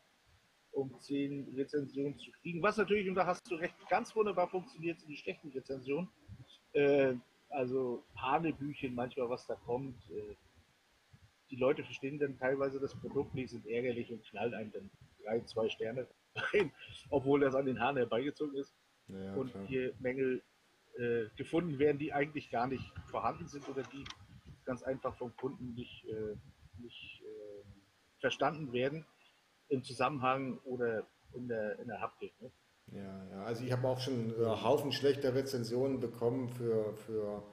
um 10 Rezensionen zu kriegen. Was natürlich, und da hast du recht, ganz wunderbar funktioniert, sind die schlechten Rezensionen also Hanebüchen manchmal, was da kommt. Äh, die Leute verstehen dann teilweise das Produkt nicht, sind ärgerlich und knallen einem dann drei, zwei Sterne rein, obwohl das an den Haaren herbeigezogen ist. Ja, und klar. hier Mängel äh, gefunden werden, die eigentlich gar nicht vorhanden sind oder die ganz einfach vom Kunden nicht, äh, nicht äh, verstanden werden im Zusammenhang oder in der, in der Haptik. Ne? Ja, ja, also ich habe auch schon äh, Haufen schlechter Rezensionen bekommen für, für,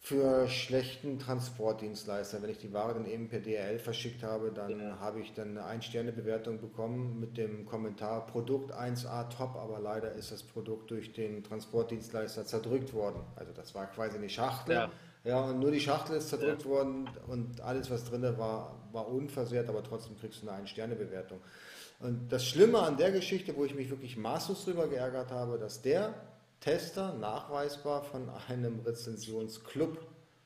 für schlechten Transportdienstleister. Wenn ich die Ware dann eben per DRL verschickt habe, dann ja. habe ich dann eine Ein-Sterne-Bewertung bekommen mit dem Kommentar Produkt 1A top, aber leider ist das Produkt durch den Transportdienstleister zerdrückt worden. Also das war quasi eine Schachtel. Ja. Ja, und nur die Schachtel ist zerdrückt ja. worden und alles, was drin war, war unversehrt, aber trotzdem kriegst du eine Ein-Sterne-Bewertung. Und das Schlimme an der Geschichte, wo ich mich wirklich maßlos drüber geärgert habe, dass der Tester nachweisbar von einem Rezensionsclub,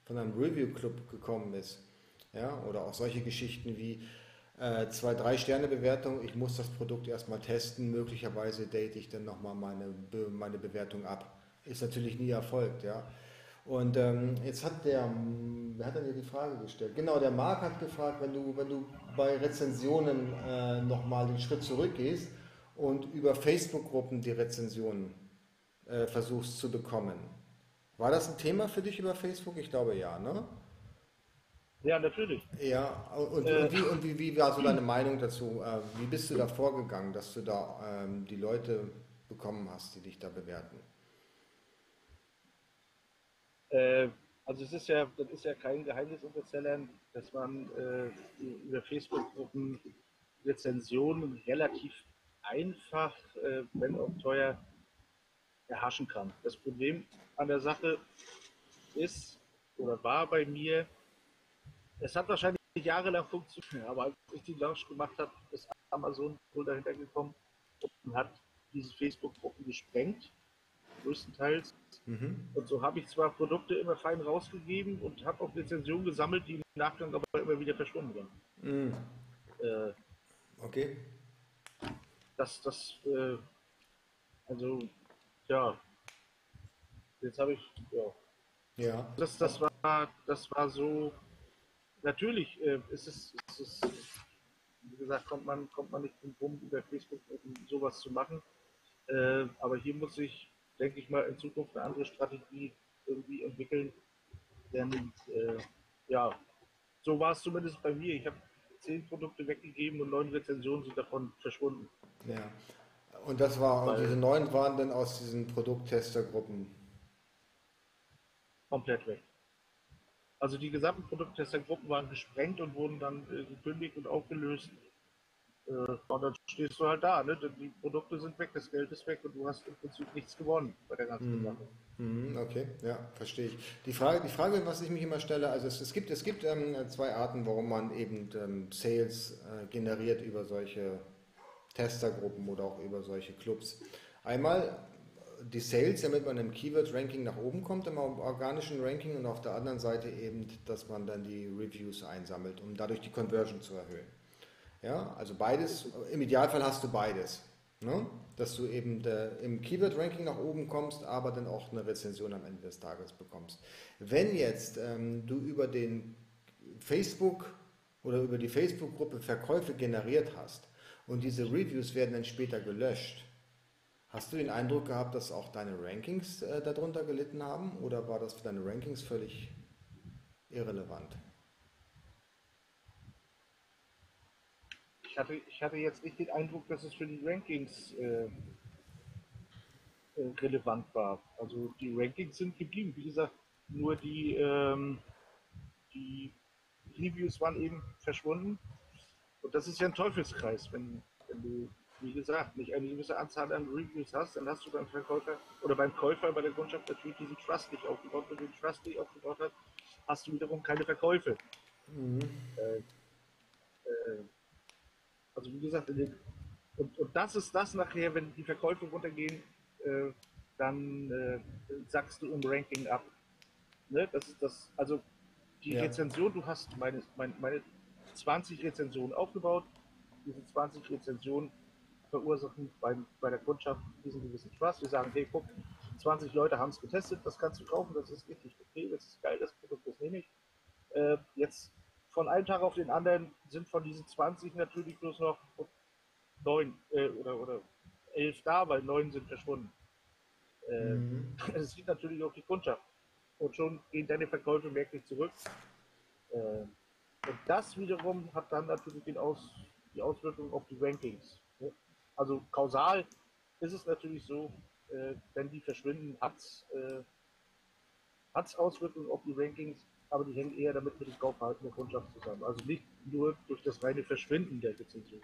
von einem Review-Club gekommen ist. Ja, oder auch solche Geschichten wie, äh, zwei, drei Sterne Bewertung, ich muss das Produkt erstmal testen, möglicherweise date ich dann nochmal meine, meine Bewertung ab. Ist natürlich nie erfolgt, ja. Und ähm, jetzt hat der, wer hat denn die Frage gestellt? Genau, der Marc hat gefragt, wenn du, wenn du bei Rezensionen äh, nochmal den Schritt zurückgehst und über Facebook-Gruppen die Rezensionen äh, versuchst zu bekommen. War das ein Thema für dich über Facebook? Ich glaube ja, ne? Ja, natürlich. Ja, und, äh, und, wie, und wie, wie, war so deine Meinung dazu? Äh, wie bist du da vorgegangen, dass du da ähm, die Leute bekommen hast, die dich da bewerten? Äh, also es ist ja, das ist ja kein Geheimnis unter Sellern, dass man äh, über Facebook-Gruppen Rezensionen relativ einfach, äh, wenn auch teuer, erhaschen kann. Das Problem an der Sache ist oder war bei mir, es hat wahrscheinlich jahrelang funktioniert, aber als ich die Launch gemacht habe, ist Amazon wohl dahinter gekommen und hat diese Facebook-Gruppen gesprengt, größtenteils. Mhm. Und so habe ich zwar Produkte immer fein rausgegeben und habe auch Rezensionen gesammelt, die im Nachgang aber immer wieder verschwunden sind. Mhm. Äh, okay. Das, das, äh, also, ja. Jetzt habe ich, ja. Ja. Das, das, war, das war so, natürlich äh, ist es, ist es, wie gesagt, kommt man, kommt man nicht drum rum, über Facebook sowas zu machen. Äh, aber hier muss ich, denke ich mal, in Zukunft eine andere Strategie irgendwie entwickeln. Denn äh, ja, so war es zumindest bei mir. Ich habe zehn Produkte weggegeben und neun Rezensionen sind davon verschwunden. Ja. Und das war, und diese neun waren dann aus diesen Produkttestergruppen? Komplett weg. Also die gesamten Produkttestergruppen waren gesprengt und wurden dann äh, gekündigt und aufgelöst. Äh, und dann stehst du halt da, ne? Die Produkte sind weg, das Geld ist weg und du hast im Prinzip nichts gewonnen bei der ganzen mhm. Sache. Mhm, okay, ja, verstehe ich. Die Frage, die Frage, was ich mich immer stelle, also es, es gibt, es gibt ähm, zwei Arten, warum man eben ähm, Sales äh, generiert über solche Testergruppen oder auch über solche Clubs. Einmal die Sales, damit man im Keyword-Ranking nach oben kommt, im organischen Ranking und auf der anderen Seite eben, dass man dann die Reviews einsammelt, um dadurch die Conversion zu erhöhen. Ja, also beides, im Idealfall hast du beides. Ne? Dass du eben der, im Keyword-Ranking nach oben kommst, aber dann auch eine Rezension am Ende des Tages bekommst. Wenn jetzt ähm, du über den Facebook oder über die Facebook-Gruppe Verkäufe generiert hast und diese Reviews werden dann später gelöscht, Hast du den Eindruck gehabt, dass auch deine Rankings äh, darunter gelitten haben oder war das für deine Rankings völlig irrelevant? Ich hatte, ich hatte jetzt nicht den Eindruck, dass es für die Rankings äh, äh, relevant war. Also die Rankings sind geblieben. Wie gesagt, nur die, ähm, die Reviews waren eben verschwunden. Und das ist ja ein Teufelskreis, wenn, wenn du wie gesagt, nicht eine gewisse Anzahl an Reviews hast, dann hast du beim Verkäufer oder beim Käufer bei der Kundschaft natürlich diesen Trust nicht aufgebaut. Wenn du den Trust nicht aufgebaut hast, hast du wiederum keine Verkäufe. Mhm. Äh, äh, also wie gesagt, den, und, und das ist das nachher, wenn die Verkäufe runtergehen, äh, dann äh, sagst du im Ranking ab. Ne? Das ist das, also die ja. Rezension, du hast meine, meine, meine 20 Rezensionen aufgebaut, diese 20 Rezensionen verursachen bei, bei der Kundschaft diesen gewissen Spaß. Wir sagen, hey, guck, 20 Leute haben es getestet, das kannst du kaufen, das ist richtig okay, das ist geil, das Produkt, das nehme ich. Äh, jetzt von einem Tag auf den anderen sind von diesen 20 natürlich bloß noch neun äh, oder, oder elf da, weil neun sind verschwunden. Äh, mhm. Das sieht natürlich auch die Kundschaft. Und schon gehen deine Verkäufe merklich zurück. Äh, und das wiederum hat dann natürlich den Aus, die Auswirkungen auf die Rankings. Also kausal ist es natürlich so, äh, wenn die verschwinden, hat es äh, Auswirkungen auf die Rankings, aber die hängen eher damit mit dem Kaufverhalten der Kundschaft zusammen. Also nicht nur durch das reine Verschwinden der Rezension.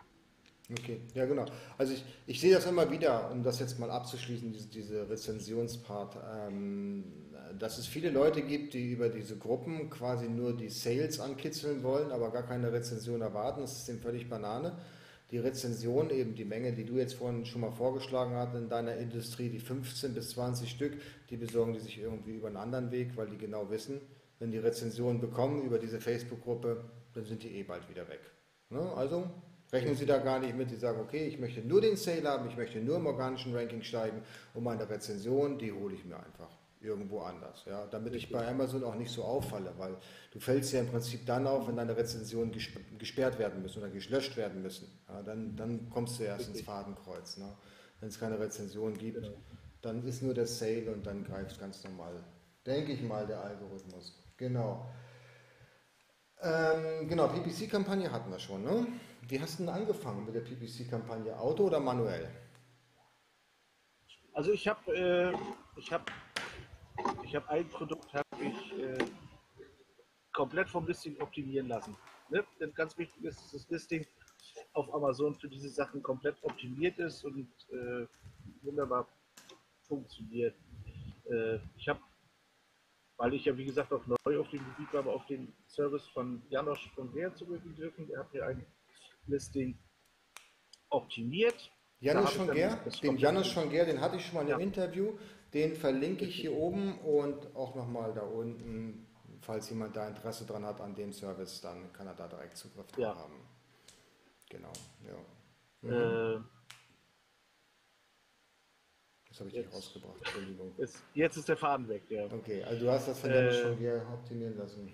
Okay, ja genau. Also ich, ich sehe das immer wieder, um das jetzt mal abzuschließen, diese, diese Rezensionspart, ähm, dass es viele Leute gibt, die über diese Gruppen quasi nur die Sales ankitzeln wollen, aber gar keine Rezension erwarten. Das ist dem völlig Banane die Rezension, eben die Menge, die du jetzt vorhin schon mal vorgeschlagen hast in deiner Industrie, die 15 bis 20 Stück, die besorgen die sich irgendwie über einen anderen Weg, weil die genau wissen, wenn die Rezensionen bekommen über diese Facebook-Gruppe, dann sind die eh bald wieder weg. Ne? Also rechnen Sie da gar nicht mit. Sie sagen, okay, ich möchte nur den Sale haben, ich möchte nur im organischen Ranking steigen und meine Rezension, die hole ich mir einfach irgendwo anders, ja, damit ich bei Amazon auch nicht so auffalle, weil du fällst ja im Prinzip dann auf, wenn deine Rezensionen gesperrt werden müssen oder gelöscht werden müssen. Ja, dann, dann kommst du erst Richtig. ins Fadenkreuz. Ne? Wenn es keine Rezension gibt, genau. dann ist nur der Sale und dann greift ganz normal, denke ich mal, der Algorithmus. Genau. Ähm, genau, PPC-Kampagne hatten wir schon. Ne? Wie hast du denn angefangen mit der PPC-Kampagne? Auto oder manuell? Also ich habe äh, ich habe ich habe ein Produkt habe ich äh, komplett vom Listing optimieren lassen. Ne? Denn ganz wichtig ist, dass das Listing auf Amazon für diese Sachen komplett optimiert ist und äh, wunderbar funktioniert. Äh, ich habe weil ich ja wie gesagt auch neu auf dem Gebiet war, aber auf den Service von Janosch von Wehr zurückgegriffen. Der hat mir ein Listing optimiert. Janusz von Ger, den Janusz von Ger, den hatte ich schon mal im ja. Interview. Den verlinke ich hier oben und auch nochmal da unten, falls jemand da Interesse dran hat an dem Service, dann kann er da direkt Zugriff drauf ja. haben. Genau, ja. Mhm. Äh, das habe ich jetzt, nicht rausgebracht, Entschuldigung. Jetzt, jetzt, ist der Faden weg, ja. Okay, also du hast das von äh, schon wieder optimieren lassen.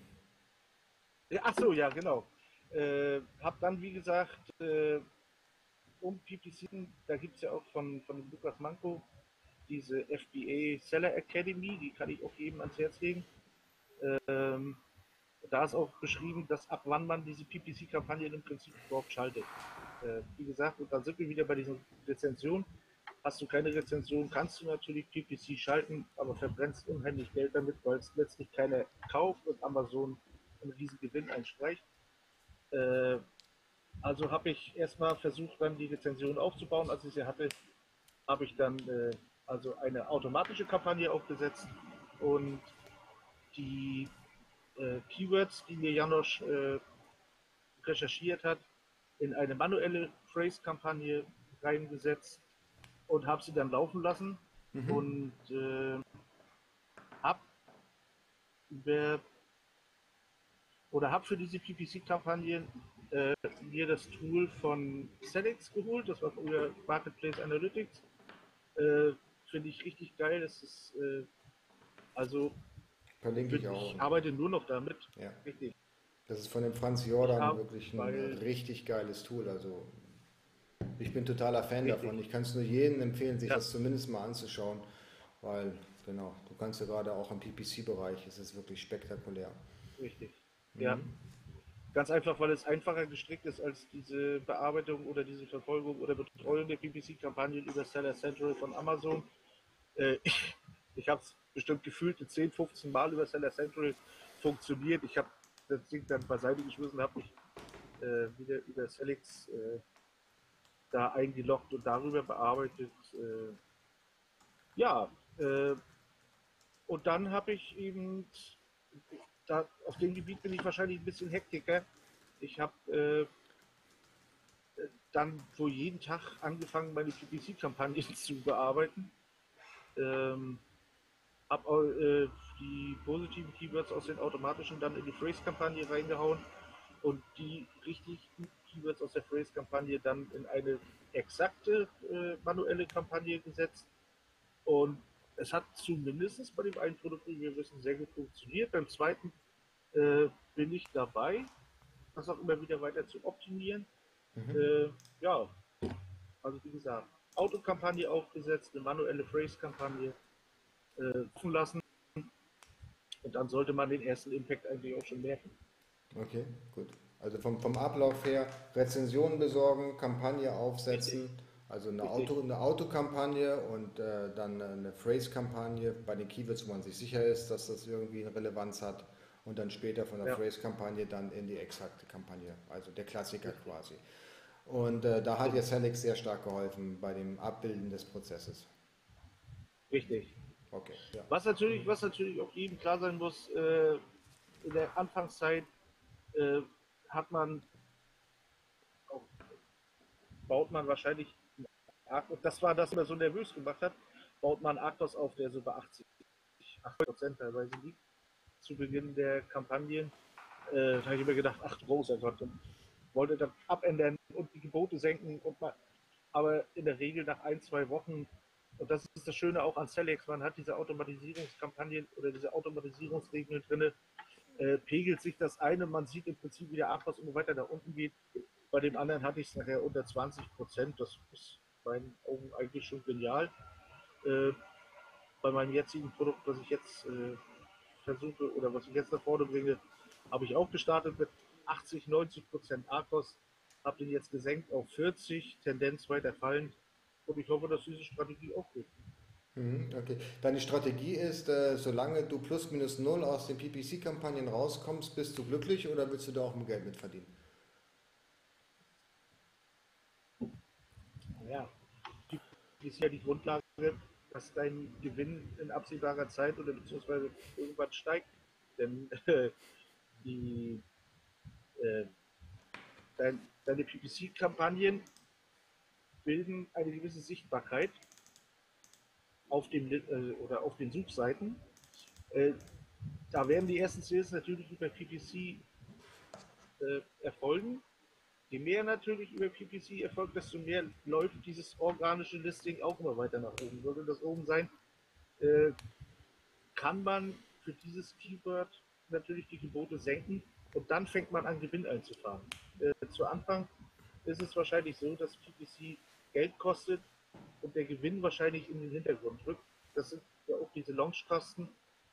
Ach so, ja, genau. Äh, hab dann, wie gesagt, äh, um PPC, da gibt es ja auch von, von Lukas Manko diese FBA Seller Academy, die kann ich auch jedem ans Herz legen. Ähm, da ist auch beschrieben, dass ab wann man diese PPC-Kampagnen im Prinzip überhaupt schaltet. Äh, wie gesagt, und dann sind wir wieder bei dieser Rezension. Hast du keine Rezension, kannst du natürlich PPC schalten, aber verbrennst unheimlich Geld damit, weil es letztlich keiner kauft und Amazon einen riesen Gewinn einstreicht. Äh, also habe ich erstmal versucht, dann die Rezension aufzubauen. Als ich sie hatte, habe ich dann äh, also eine automatische Kampagne aufgesetzt und die äh, Keywords, die mir Janosch äh, recherchiert hat, in eine manuelle Phrase-Kampagne reingesetzt und habe sie dann laufen lassen mhm. und äh, habe über oder habe für diese PPC-Kampagne äh, mir das Tool von Celix geholt, das war früher Marketplace Analytics. Äh, Finde ich richtig geil. Das ist äh, also Verlinke ich, auch. ich arbeite nur noch damit. Ja. Richtig. Das ist von dem Franz Jordan wirklich ein richtig geiles Tool. Also ich bin totaler Fan Richtig. davon. Ich kann es nur jedem empfehlen, sich ja. das zumindest mal anzuschauen, weil, genau, du kannst ja gerade auch im PPC-Bereich, es ist wirklich spektakulär. Richtig. Mhm. Ja. Ganz einfach, weil es einfacher gestrickt ist als diese Bearbeitung oder diese Verfolgung oder Betreuung der PPC-Kampagnen über Seller Central von Amazon. Äh, ich ich habe es bestimmt gefühlt 10, 15 Mal über Seller Central funktioniert. Ich habe das Ding dann beiseite geschmissen, habe mich äh, wieder über Celix äh, da eingeloggt und darüber bearbeitet. Äh, ja, äh, und dann habe ich eben, da, auf dem Gebiet bin ich wahrscheinlich ein bisschen Hektiker. Ich habe äh, dann so jeden Tag angefangen, meine PPC-Kampagnen zu bearbeiten. Ähm, habe äh, die positiven Keywords aus den automatischen dann in die Phrase-Kampagne reingehauen und die richtig Keywords aus der Phrase-Kampagne dann in eine exakte äh, manuelle Kampagne gesetzt. Und es hat zumindest bei dem einen Produkt, wie wir wissen, sehr gut funktioniert. Beim zweiten äh, bin ich dabei, das auch immer wieder weiter zu optimieren. Mhm. Äh, ja, also wie gesagt, Autokampagne aufgesetzt, eine manuelle Phrase-Kampagne äh, lassen. Und dann sollte man den ersten Impact eigentlich auch schon merken. Okay, gut. Also vom, vom Ablauf her Rezensionen besorgen, Kampagne aufsetzen, Richtig. also eine, Auto, eine Autokampagne und äh, dann eine Phrase-Kampagne bei den Keywords, wo man sich sicher ist, dass das irgendwie eine Relevanz hat und dann später von der ja. Phrase-Kampagne dann in die exakte Kampagne, also der Klassiker quasi. Und äh, da hat jetzt Alex sehr stark geholfen bei dem Abbilden des Prozesses. Richtig. Okay. Ja. Was natürlich, was natürlich auch jedem klar sein muss, äh, in der Anfangszeit äh, hat man, baut man wahrscheinlich, das war das, was mir so nervös gemacht hat, baut man Arctos auf, der so bei 80, 80 Prozent teilweise liegt, zu Beginn der Kampagne. Äh, da habe ich mir gedacht, ach großer Gott, wollte dann abändern und die Gebote senken. Und mal, aber in der Regel nach ein, zwei Wochen, und das ist das Schöne auch an Celex, man hat diese Automatisierungskampagnen oder diese Automatisierungsregeln drin, äh, pegelt sich das eine, man sieht im Prinzip, wie der Abpass immer weiter nach unten geht. Bei dem anderen hatte ich es nachher unter 20 Prozent. Das ist bei meinen Augen eigentlich schon genial. Äh, bei meinem jetzigen Produkt, was ich jetzt äh, versuche oder was ich jetzt nach vorne bringe, habe ich auch gestartet mit 80, 90 Prozent ARCOS, habe den jetzt gesenkt auf 40, Tendenz weiter fallend und ich hoffe, dass diese Strategie auch geht. Mhm, okay. Deine Strategie ist, äh, solange du plus minus null aus den PPC-Kampagnen rauskommst, bist du glücklich oder willst du da auch Geld mit verdienen? Ja, die ist ja die Grundlage, dass dein Gewinn in absehbarer Zeit oder beziehungsweise irgendwann steigt. Denn äh, die, äh, dein, deine PPC-Kampagnen bilden eine gewisse Sichtbarkeit auf den, äh, oder auf den Suchseiten. Äh, da werden die ersten Sales natürlich über PPC äh, erfolgen. Je mehr natürlich über PPC erfolgt, desto mehr läuft dieses organische Listing auch immer weiter nach oben. Sollte das oben sein, äh, kann man für dieses Keyword natürlich die Gebote senken und dann fängt man an, Gewinn einzufahren. Äh, zu Anfang ist es wahrscheinlich so, dass PPC Geld kostet und der Gewinn wahrscheinlich in den Hintergrund rückt. Das sind ja auch diese Launchkosten,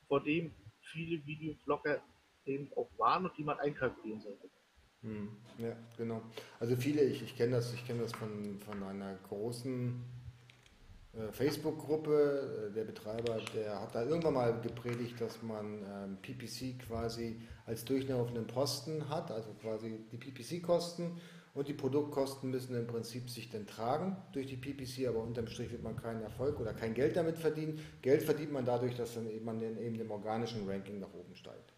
vor dem viele Videoblogger eben auch waren und die man einkalkulieren sollte. Hm, ja, genau. Also viele, ich, ich kenne das, ich kenne das von, von einer großen Facebook-Gruppe. Äh, der Betreiber, der hat da irgendwann mal gepredigt, dass man ähm, PPC quasi als durchlaufenden Posten hat, also quasi die PPC-Kosten und die Produktkosten müssen im Prinzip sich dann tragen durch die PPC, aber unterm Strich wird man keinen Erfolg oder kein Geld damit verdienen. Geld verdient man dadurch, dass dann eben man eben im organischen Ranking nach oben steigt.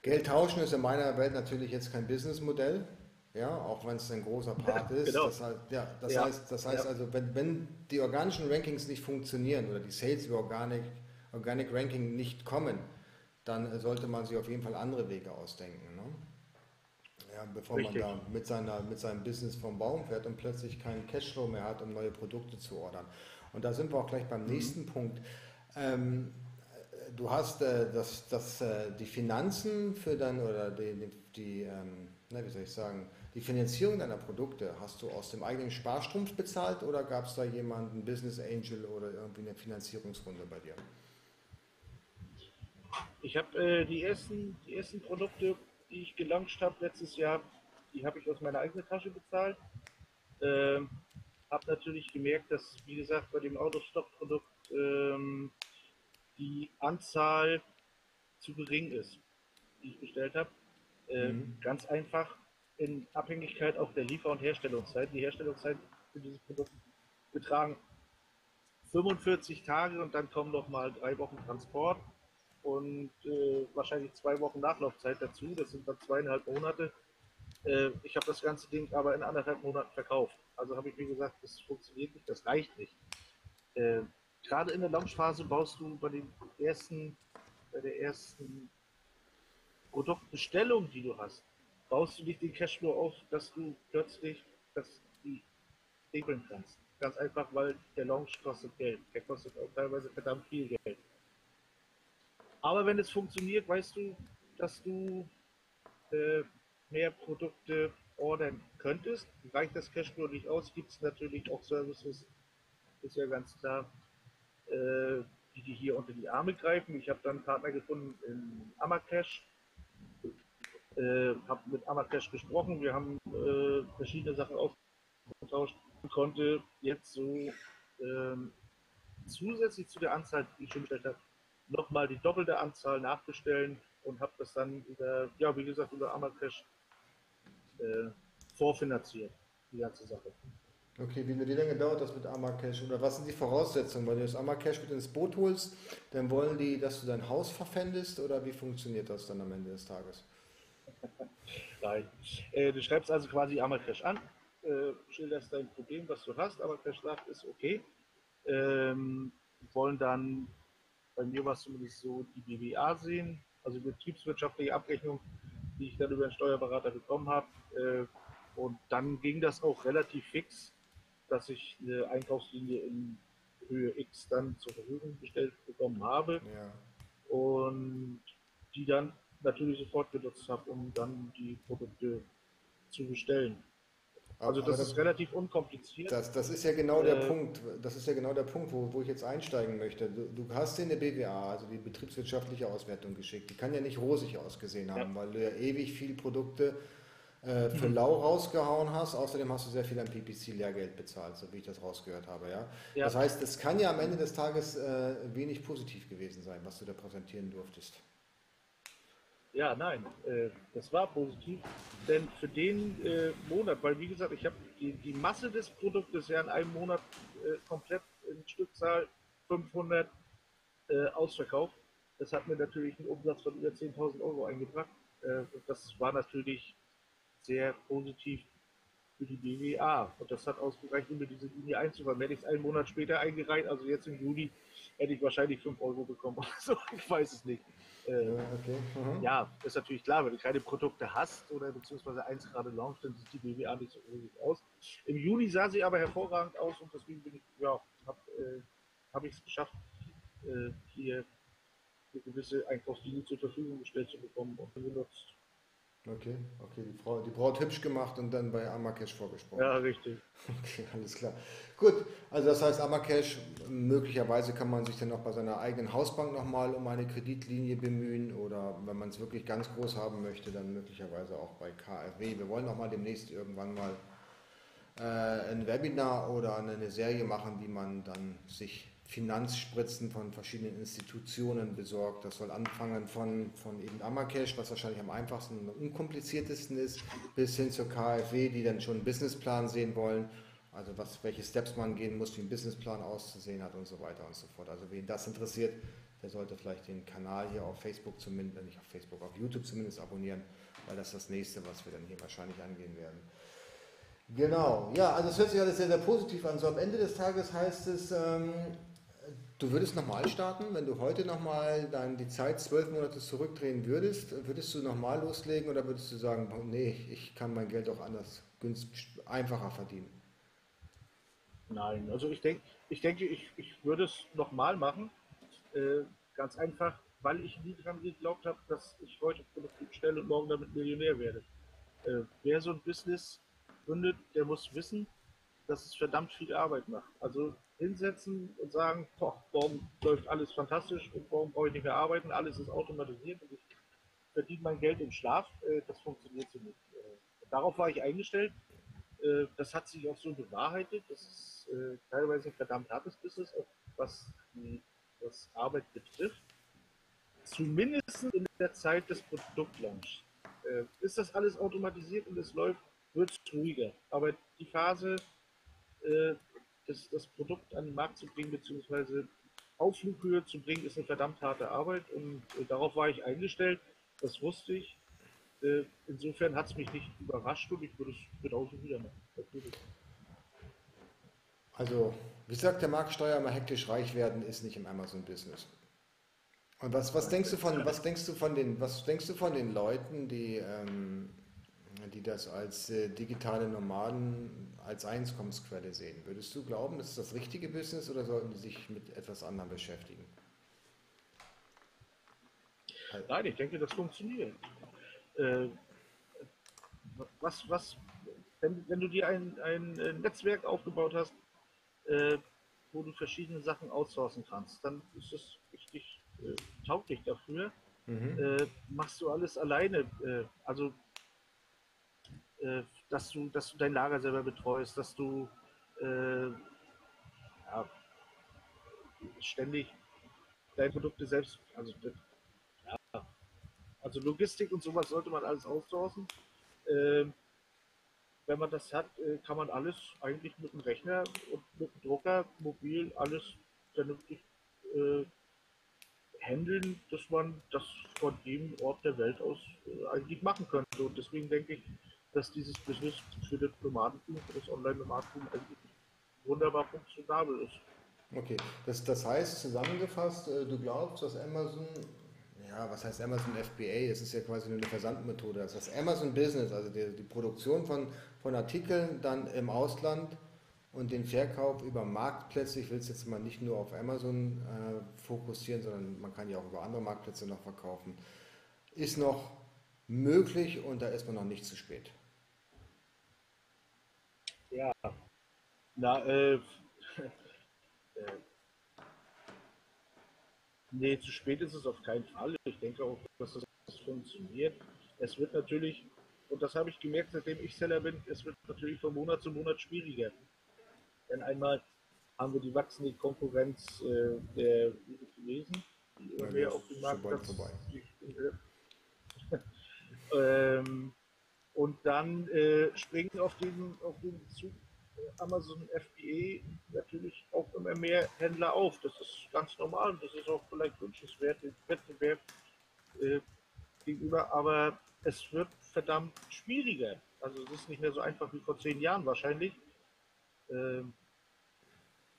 Geld tauschen ist in meiner Welt natürlich jetzt kein Businessmodell, ja, auch wenn es ein großer Part ist. Genau. Das, heißt, ja, das ja. heißt, das heißt ja. also, wenn, wenn die organischen Rankings nicht funktionieren oder die Sales über Organic, Organic Ranking nicht kommen, dann sollte man sich auf jeden Fall andere Wege ausdenken. Ne? Ja, bevor Richtig. man da mit, seiner, mit seinem Business vom Baum fährt und plötzlich keinen Cashflow mehr hat, um neue Produkte zu ordern. Und da sind wir auch gleich beim mhm. nächsten Punkt. Ähm, du hast äh, das, das, äh, die Finanzen für dann oder die, die, die ähm, na, wie soll ich sagen, die Finanzierung deiner Produkte, hast du aus dem eigenen Sparstrumpf bezahlt oder gab es da jemanden, Business Angel oder irgendwie eine Finanzierungsrunde bei dir? Ich habe äh, die, ersten, die ersten Produkte, die ich gelauncht habe letztes Jahr, die habe ich aus meiner eigenen Tasche bezahlt. Ähm, habe natürlich gemerkt, dass, wie gesagt, bei dem Autostock-Produkt ähm, die Anzahl zu gering ist, die ich bestellt habe. Äh, mhm. Ganz einfach in Abhängigkeit auch der Liefer- und Herstellungszeit. Die Herstellungszeit für dieses Produkt betragen 45 Tage und dann kommen noch mal drei Wochen Transport und äh, wahrscheinlich zwei Wochen Nachlaufzeit dazu. Das sind dann zweieinhalb Monate. Äh, ich habe das ganze Ding aber in anderthalb Monaten verkauft. Also habe ich mir gesagt, das funktioniert nicht, das reicht nicht. Äh, gerade in der Launchphase baust du bei den ersten, bei der ersten Produktbestellung, die du hast, baust du nicht den Cashflow auf, dass du plötzlich das regeln kannst. Ganz einfach, weil der Launch kostet Geld. Der kostet auch teilweise verdammt viel Geld. Aber wenn es funktioniert, weißt du, dass du äh, mehr Produkte ordern könntest. Reicht das Cashflow nicht aus, gibt es natürlich auch Services, ist ja ganz klar, äh, die die hier unter die Arme greifen. Ich habe dann einen Partner gefunden in Amacash, äh, habe mit Amacash gesprochen, wir haben äh, verschiedene Sachen ausgetauscht und konnte jetzt so ähm, zusätzlich zu der Anzahl, die ich schon bestellt habe, nochmal die doppelte Anzahl nachbestellen und habe das dann über, ja, wie gesagt, über Amacash äh, vorfinanziert, die ganze Sache. Okay, wie, lange dauert das mit Amacash oder was sind die Voraussetzungen? Weil du das Amacash mit ins Boot holst, dann wollen die, dass du dein Haus verpfändest oder wie funktioniert das dann am Ende des Tages? Nein. Äh, du schreibst also quasi Amacash an, äh, schilderst dein Problem, was du hast, Amacash sagt, ist okay. Ähm, wollen dann, bei mir war es zumindest so, die BWA sehen, also betriebswirtschaftliche Abrechnung, die die ich dann über den Steuerberater bekommen habe. Äh, und dann ging das auch relativ fix, dass ich eine Einkaufslinie in Höhe X dann zur Verfügung gestellt bekommen habe. Ja. Und die dann natürlich sofort genutzt habe, um dann die Produkte zu bestellen. Also das, das, ist relativ unkompliziert. Das, das ist ja genau der äh, Punkt. Das ist ja genau der Punkt, wo, wo ich jetzt einsteigen möchte. Du, du hast dir eine BWA, also die betriebswirtschaftliche Auswertung geschickt. Die kann ja nicht rosig ausgesehen haben, ja. weil du ja ewig viel Produkte äh, für mhm. lau rausgehauen hast. Außerdem hast du sehr viel an PPC-Lehrgeld bezahlt, so wie ich das rausgehört habe. Ja? ja. Das heißt, es kann ja am Ende des Tages äh, wenig positiv gewesen sein, was du da präsentieren durftest. Ja, nein, äh, das war positiv, denn für den äh, Monat, weil wie gesagt, ich habe die, die Masse des Produktes ja in einem Monat äh, komplett in Stückzahl 500 äh, ausverkauft. Das hat mir natürlich einen Umsatz von über 10.000 Euro eingebracht. Äh, das war natürlich sehr positiv für die BWA. Und das hat ausgereicht, um mir diese Linie einzufahren. Hätte ich es einen Monat später eingereicht, also jetzt im Juli, hätte ich wahrscheinlich 5 Euro bekommen. Also ich weiß es nicht. Äh, okay. mhm. Ja, ist natürlich klar, wenn du keine Produkte hast oder beziehungsweise eins gerade launcht, dann sieht die BWA nicht so rosig aus. Im Juni sah sie aber hervorragend aus und deswegen bin ich, ja, habe äh, hab ich es geschafft, äh, hier eine gewisse Einkaufslinie zur Verfügung gestellt zu bekommen und genutzt. Okay, okay, die Frau, die Braut hübsch gemacht und dann bei Amakesh vorgesprochen. Ja, richtig. Okay, alles klar. Gut, also das heißt Amakesh, möglicherweise kann man sich dann auch bei seiner eigenen Hausbank nochmal um eine Kreditlinie bemühen oder wenn man es wirklich ganz groß haben möchte, dann möglicherweise auch bei KfW. Wir wollen auch mal demnächst irgendwann mal äh, ein Webinar oder eine Serie machen, wie man dann sich Finanzspritzen von verschiedenen Institutionen besorgt. Das soll anfangen von, von eben Amacash, was wahrscheinlich am einfachsten und unkompliziertesten ist, bis hin zur KfW, die dann schon einen Businessplan sehen wollen. Also was, welche Steps man gehen muss, wie ein Businessplan auszusehen hat und so weiter und so fort. Also wen das interessiert, der sollte vielleicht den Kanal hier auf Facebook zumindest, nicht auf Facebook, auf YouTube zumindest abonnieren, weil das ist das nächste, was wir dann hier wahrscheinlich angehen werden. Genau, ja, also es hört sich alles sehr, sehr positiv an. So am Ende des Tages heißt es, ähm, Du würdest nochmal starten, wenn du heute nochmal die Zeit zwölf Monate zurückdrehen würdest, würdest du nochmal loslegen oder würdest du sagen, nee, ich kann mein Geld auch anders, günstig, einfacher verdienen? Nein, also ich, denk, ich denke, ich, ich würde es nochmal machen. Äh, ganz einfach, weil ich nie daran geglaubt habe, dass ich heute Produkte stelle und morgen damit Millionär werde. Äh, wer so ein Business gründet, der muss wissen, dass es verdammt viel Arbeit macht. Also hinsetzen und sagen, boah, morgen läuft alles fantastisch und morgen brauche ich nicht mehr arbeiten, alles ist automatisiert und ich verdiene mein Geld im Schlaf, äh, das funktioniert so nicht. Äh, darauf war ich eingestellt. Äh, das hat sich auch so bewahrheitet. Das ist teilweise ein verdammt hartes Business, was, was Arbeit betrifft. Zumindest in der Zeit des Produktlaunch. Ist das alles automatisiert und es läuft, wird es ruhiger. Aber die Phase, äh, das, das Produkt an den Markt zu bringen, beziehungsweise auf Flughöhe zu bringen, ist eine verdammt harte Arbeit und äh, darauf war ich eingestellt. Das wusste ich. Äh, insofern hat es mich nicht überrascht und ich würde es genauso wieder machen. Natürlich. Also, wie sagt der Marktsteuer immer hektisch reich werden, ist nicht im Amazon-Business. Und was, was denkst du von, was denkst du von den, was denkst du von den Leuten, die ähm, die das als äh, digitale Nomaden als Einkommensquelle sehen. Würdest du glauben, das ist das richtige Business oder sollten die sich mit etwas anderem beschäftigen? Nein, ich denke, das funktioniert. Äh, was, was, wenn, wenn du dir ein, ein äh, Netzwerk aufgebaut hast, äh, wo du verschiedene Sachen outsourcen kannst, dann ist es richtig äh, tauglich dafür. Mhm. Äh, machst du alles alleine. Äh, also äh, dass du, dass du dein Lager selber betreust, dass du äh, ja, ständig deine Produkte selbst, also ja, also Logistik und sowas sollte man alles outsourcen. Äh, wenn man das hat, äh, kann man alles eigentlich mit dem Rechner und mit dem Drucker mobil alles vernünftig äh, handeln, dass man das von jedem Ort der Welt aus äh, eigentlich machen könnte. Und deswegen denke ich, dass dieses Business für das Nomadentum, für das Online-Nomadentum wunderbar funktionabel ist. Okay, das, das heißt zusammengefasst, äh, du glaubst, dass Amazon, ja, was heißt Amazon FBA? Das ist ja quasi nur eine Versandmethode. Das heißt Amazon Business, also die, die Produktion von, von Artikeln dann im Ausland und den Verkauf über Marktplätze. Ich will es jetzt mal nicht nur auf Amazon äh, fokussieren, sondern man kann ja auch über andere Marktplätze noch verkaufen. Ist noch möglich und da ist man noch nicht zu spät. Ja, na, äh, äh, nee, zu spät ist es auf keinen Fall. Ich denke auch, dass das funktioniert. Es wird natürlich, und das habe ich gemerkt, seitdem ich Seller bin, es wird natürlich von Monat zu Monat schwieriger. Denn einmal haben wir die wachsende Konkurrenz äh, der Chinesen, die mehr auf dem Markt ähm, und dann äh, springen auf den, auf den Zug äh, Amazon FBA natürlich auch immer mehr Händler auf. Das ist ganz normal und das ist auch vielleicht wünschenswert den Wettbewerb äh, gegenüber, aber es wird verdammt schwieriger. Also es ist nicht mehr so einfach wie vor zehn Jahren wahrscheinlich. Ähm,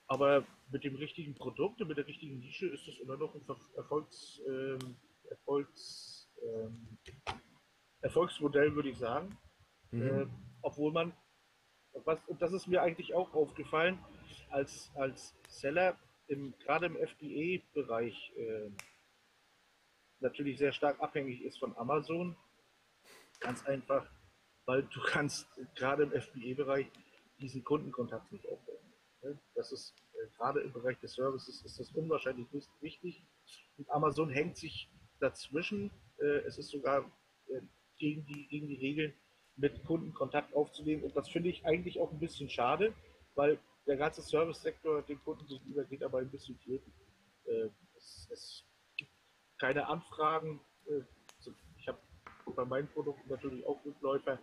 aber mit dem richtigen Produkt und mit der richtigen Nische ist es immer noch ein Erfolgs, ähm, Erfolgs, ähm, Erfolgsmodell, würde ich sagen. Mhm. Äh, obwohl man, was, und das ist mir eigentlich auch aufgefallen, als, als Seller, im, gerade im FBA-Bereich, äh, natürlich sehr stark abhängig ist von Amazon. Ganz einfach, weil du kannst gerade im FBA-Bereich diesen Kundenkontakt nicht aufbauen. Ne? Das ist äh, gerade im Bereich des Services ist das unwahrscheinlich wichtig. Und Amazon hängt sich dazwischen. Äh, es ist sogar äh, gegen, die, gegen die Regeln, mit Kunden Kontakt aufzunehmen. Und das finde ich eigentlich auch ein bisschen schade, weil der ganze Service-Sektor dem Kunden gegenüber geht aber ein bisschen flöten. es, es gibt keine Anfragen. ich habe bei meinen Produkten natürlich auch Rückläufer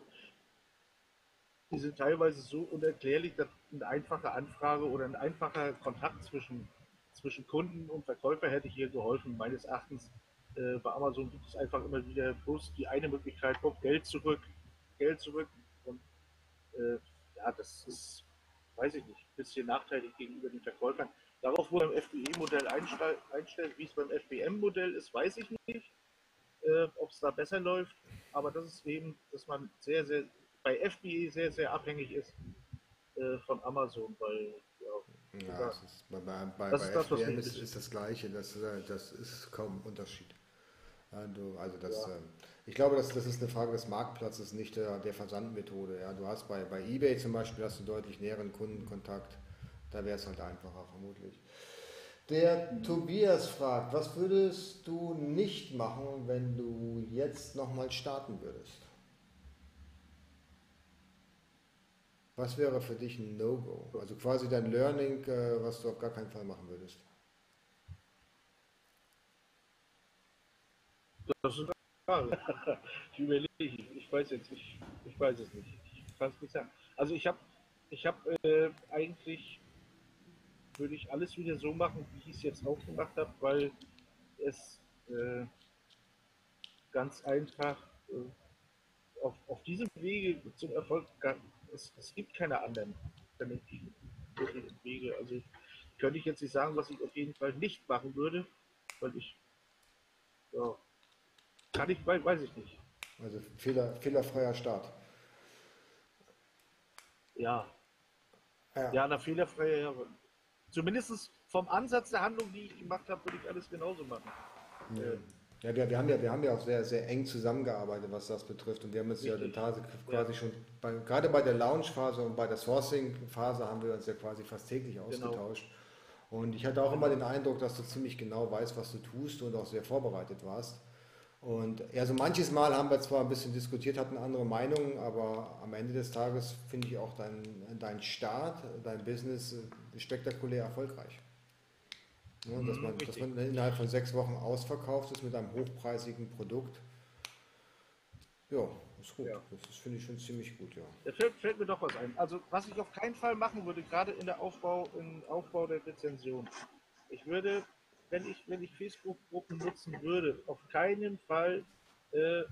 die sind teilweise so unerklärlich, dass eine einfache Anfrage oder ein einfacher Kontakt zwischen, zwischen Kunden und Verkäufer hätte hier geholfen. Meines Erachtens äh, bei Amazon gibt es einfach immer wieder bloß die eine Möglichkeit, kommt Geld zurück, Geld zurück. Und äh, ja, das ist, weiß ich nicht, ein bisschen nachteilig gegenüber den Verkäufern. Darauf, wo beim FBE-Modell einstellt, wie es beim FBM-Modell ist, weiß ich nicht, äh, ob es da besser läuft. Aber das ist eben, dass man sehr, sehr bei FBA sehr, sehr abhängig ist äh, von Amazon, weil ja, ja das ist, bei, bei, bei, das bei ist das, ist, ist, das Gleiche, das, äh, das ist kaum ein Unterschied. Ja, du, also das, ja. äh, ich glaube, das, das ist eine Frage des Marktplatzes, nicht der, der Versandmethode. Ja. Du hast bei, bei eBay zum Beispiel hast du deutlich näheren Kundenkontakt, da wäre es halt einfacher vermutlich. Der Tobias fragt, was würdest du nicht machen, wenn du jetzt nochmal starten würdest? Was wäre für dich ein No-Go? Also quasi dein Learning, äh, was du auf gar keinen Fall machen würdest. Das ist eine Frage. ich überlege, ich weiß jetzt, ich, ich weiß es nicht. Ich kann es nicht sagen. Also ich habe ich hab, äh, eigentlich, würde ich alles wieder so machen, wie ich es jetzt auch gemacht habe, weil es äh, ganz einfach äh, auf, auf diesem Wege zum Erfolg es, es gibt keine anderen vernünftigen Wege. Also könnte ich jetzt nicht sagen, was ich auf jeden Fall nicht machen würde, weil ich, ja, kann ich, weiß ich nicht. Also fehler, fehlerfreier Start. Ja. Ja, ja na, fehlerfreier, ja. Zumindest vom Ansatz der Handlung, die ich gemacht habe, würde ich alles genauso machen. Ja. Äh, ja, wir, wir, haben ja, wir haben ja auch sehr, sehr eng zusammengearbeitet, was das betrifft. Und wir haben uns Richtig. ja den Tase quasi ja. schon, bei, gerade bei der Launch-Phase und bei der Sourcing-Phase haben wir uns ja quasi fast täglich genau. ausgetauscht. Genau. Und ich hatte auch immer den Eindruck, dass du ziemlich genau weißt, was du tust und auch sehr vorbereitet warst. Und ja, so manches Mal haben wir zwar ein bisschen diskutiert, hatten andere Meinungen, aber am Ende des Tages finde ich auch dein, dein Start, dein Business spektakulär erfolgreich. Ja, dass, man, dass man innerhalb von sechs Wochen ausverkauft ist mit einem hochpreisigen Produkt. Ja, ist gut. Ja. Das finde ich schon ziemlich gut, ja. Da fällt, fällt, mir doch was ein. Also, was ich auf keinen Fall machen würde, gerade in der Aufbau, im Aufbau der Rezension. Ich würde, wenn ich, wenn ich Facebook-Gruppen nutzen würde, auf keinen Fall äh,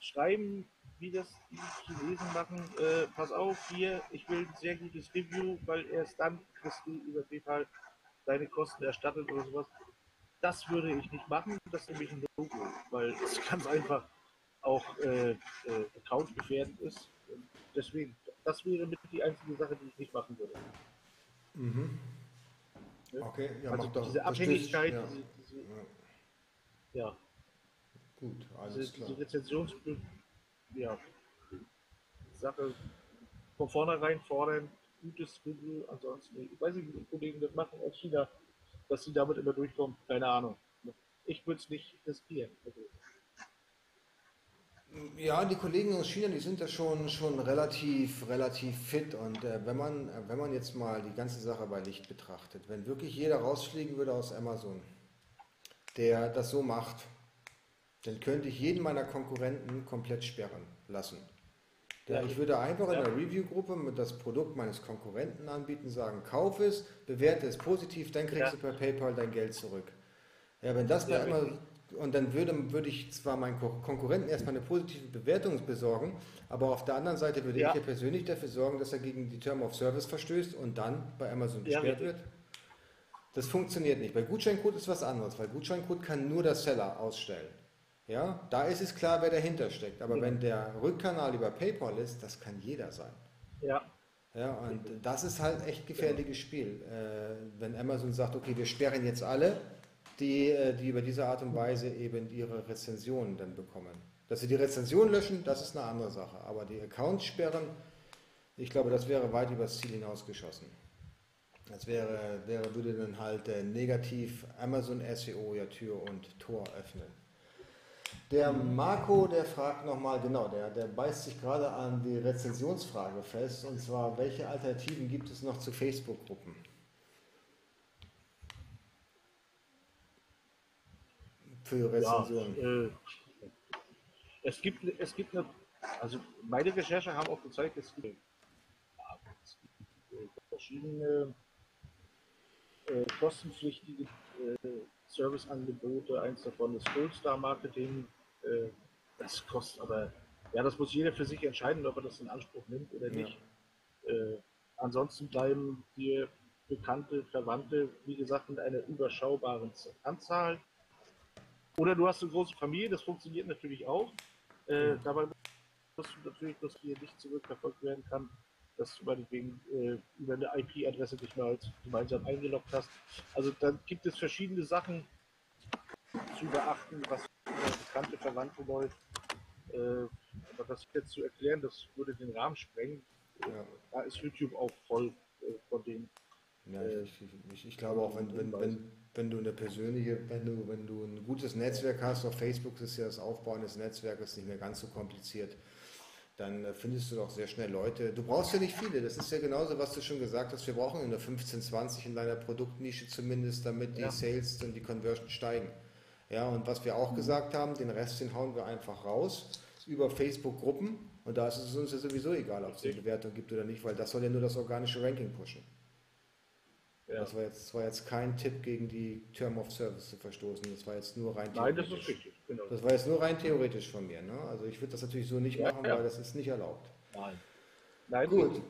schreiben, wie das die Chinesen machen. Äh, pass auf, hier, ich will ein sehr gutes Review, weil erst dann kriegst du über PayPal deine Kosten erstattet oder sowas. das würde ich nicht machen, das ist nämlich ein Logo, weil es ganz einfach auch äh, äh, Account gefährdet ist. Deswegen, das wäre mit die einzige Sache, die ich nicht machen würde. Mhm. Okay, ja, also doch, diese Abhängigkeit, ja. diese, diese, ja. Gut, alles diese, klar. diese Rezensions ja, Sache von vornherein fordern, gutes Review, ansonsten, ich weiß nicht, wie die Kollegen das machen aus China, dass sie damit immer durchkommen, keine Ahnung. Ich würde es nicht riskieren. Also, Ja, die Kollegen aus China, die sind da schon, schon relativ, relativ fit. Und äh, wenn man, äh, wenn man jetzt mal die ganze Sache bei Licht betrachtet, wenn wirklich jeder rausfliegen würde aus Amazon, der das so macht, dann könnte ich jeden meiner Konkurrenten komplett sperren lassen. Ja. ich würde einfach in der Review-Gruppe mit das Produkt meines Konkurrenten anbieten, sagen, kauf es, bewerte es positiv, dann kriegst Ja. du per PayPal dein Geld zurück. Ja, wenn das bei Amazon, und dann würde, würde ich zwar meinen Ko- Konkurrenten erstmal eine positive Bewertung besorgen, aber auf der anderen Seite würde Ja. ich ja persönlich dafür sorgen, dass er gegen die Term of Service verstößt und dann bei Amazon Ja, gesperrt richtig. wird. Das funktioniert nicht. Bei Gutscheincode ist was anderes, weil Gutscheincode kann nur der Seller ausstellen. Ja, da ist es klar, wer dahinter steckt. Aber Mhm. wenn der Rückkanal über PayPal ist, das kann jeder sein. ja, Ja, und das ist halt echt gefährliches Spiel. Äh, wenn Amazon sagt, okay, wir sperren jetzt alle, die, äh, die über diese Art und Weise eben ihre Rezensionen dann bekommen. Dass sie die Rezension löschen, das ist eine andere Sache. Aber die Accounts sperren, ich glaube, das wäre weit übers Ziel hinausgeschossen. Das wäre, wäre würde dann halt äh, negativ Amazon SEO ja Tür und Tor öffnen. Der Marco, der fragt nochmal, genau, der, der beißt sich gerade an die Rezensionsfrage fest, und zwar, welche Alternativen gibt es noch zu Facebook-Gruppen? Für Rezensionen. Ja, äh, es gibt, es gibt eine, also meine Recherche haben auch gezeigt, es gibt, ja, es gibt äh, verschiedene äh, kostenpflichtige äh, Serviceangebote. Eins davon ist Goldstar Marketing. Äh, das kostet aber, ja, das muss jeder für sich entscheiden, ob er das in Anspruch nimmt oder Ja. nicht. Äh, ansonsten bleiben dir bekannte Verwandte, wie gesagt, mit einer überschaubaren Anzahl. Oder du hast eine große Familie, das funktioniert natürlich auch. Äh, dabei musst du natürlich, dass hier nicht zurückverfolgt werden kann, dass du meinetwegen äh, über eine IP-Adresse dich mal gemeinsam eingeloggt hast. Also da gibt es verschiedene Sachen zu beachten, was über bekannte Verwandte läuft. Äh, aber das jetzt zu erklären, das würde den Rahmen sprengen. Ja. Da ist YouTube auch voll äh, von den Ja, Äh, ich, ich, ich glaube auch, wenn, wenn, wenn, wenn du eine persönliche, wenn du, wenn du ein gutes Netzwerk hast, auf Facebook ist ja das Aufbauen des Netzwerkes nicht mehr ganz so kompliziert, dann äh, findest du doch sehr schnell Leute. Du brauchst ja nicht viele, das ist ja genauso, was du schon gesagt hast, wir brauchen in der 15, 20 in deiner Produktnische zumindest, damit die Ja. Sales und die Conversion steigen. Ja, und was wir auch gesagt haben, den Rest, den hauen wir einfach raus über Facebook-Gruppen und da ist es uns ja sowieso egal, ob es eine Bewertung gibt oder nicht, weil das soll ja nur das organische Ranking pushen. Ja. Das, war jetzt, das war jetzt kein Tipp gegen die Term of Service zu verstoßen. Das war jetzt nur rein Nein, das ist theoretisch. richtig, genau. Das war jetzt nur rein theoretisch von mir. Ne? Also ich würde das natürlich so nicht Ja, machen, ja. weil das ist nicht erlaubt. Nein. Nein, Gut.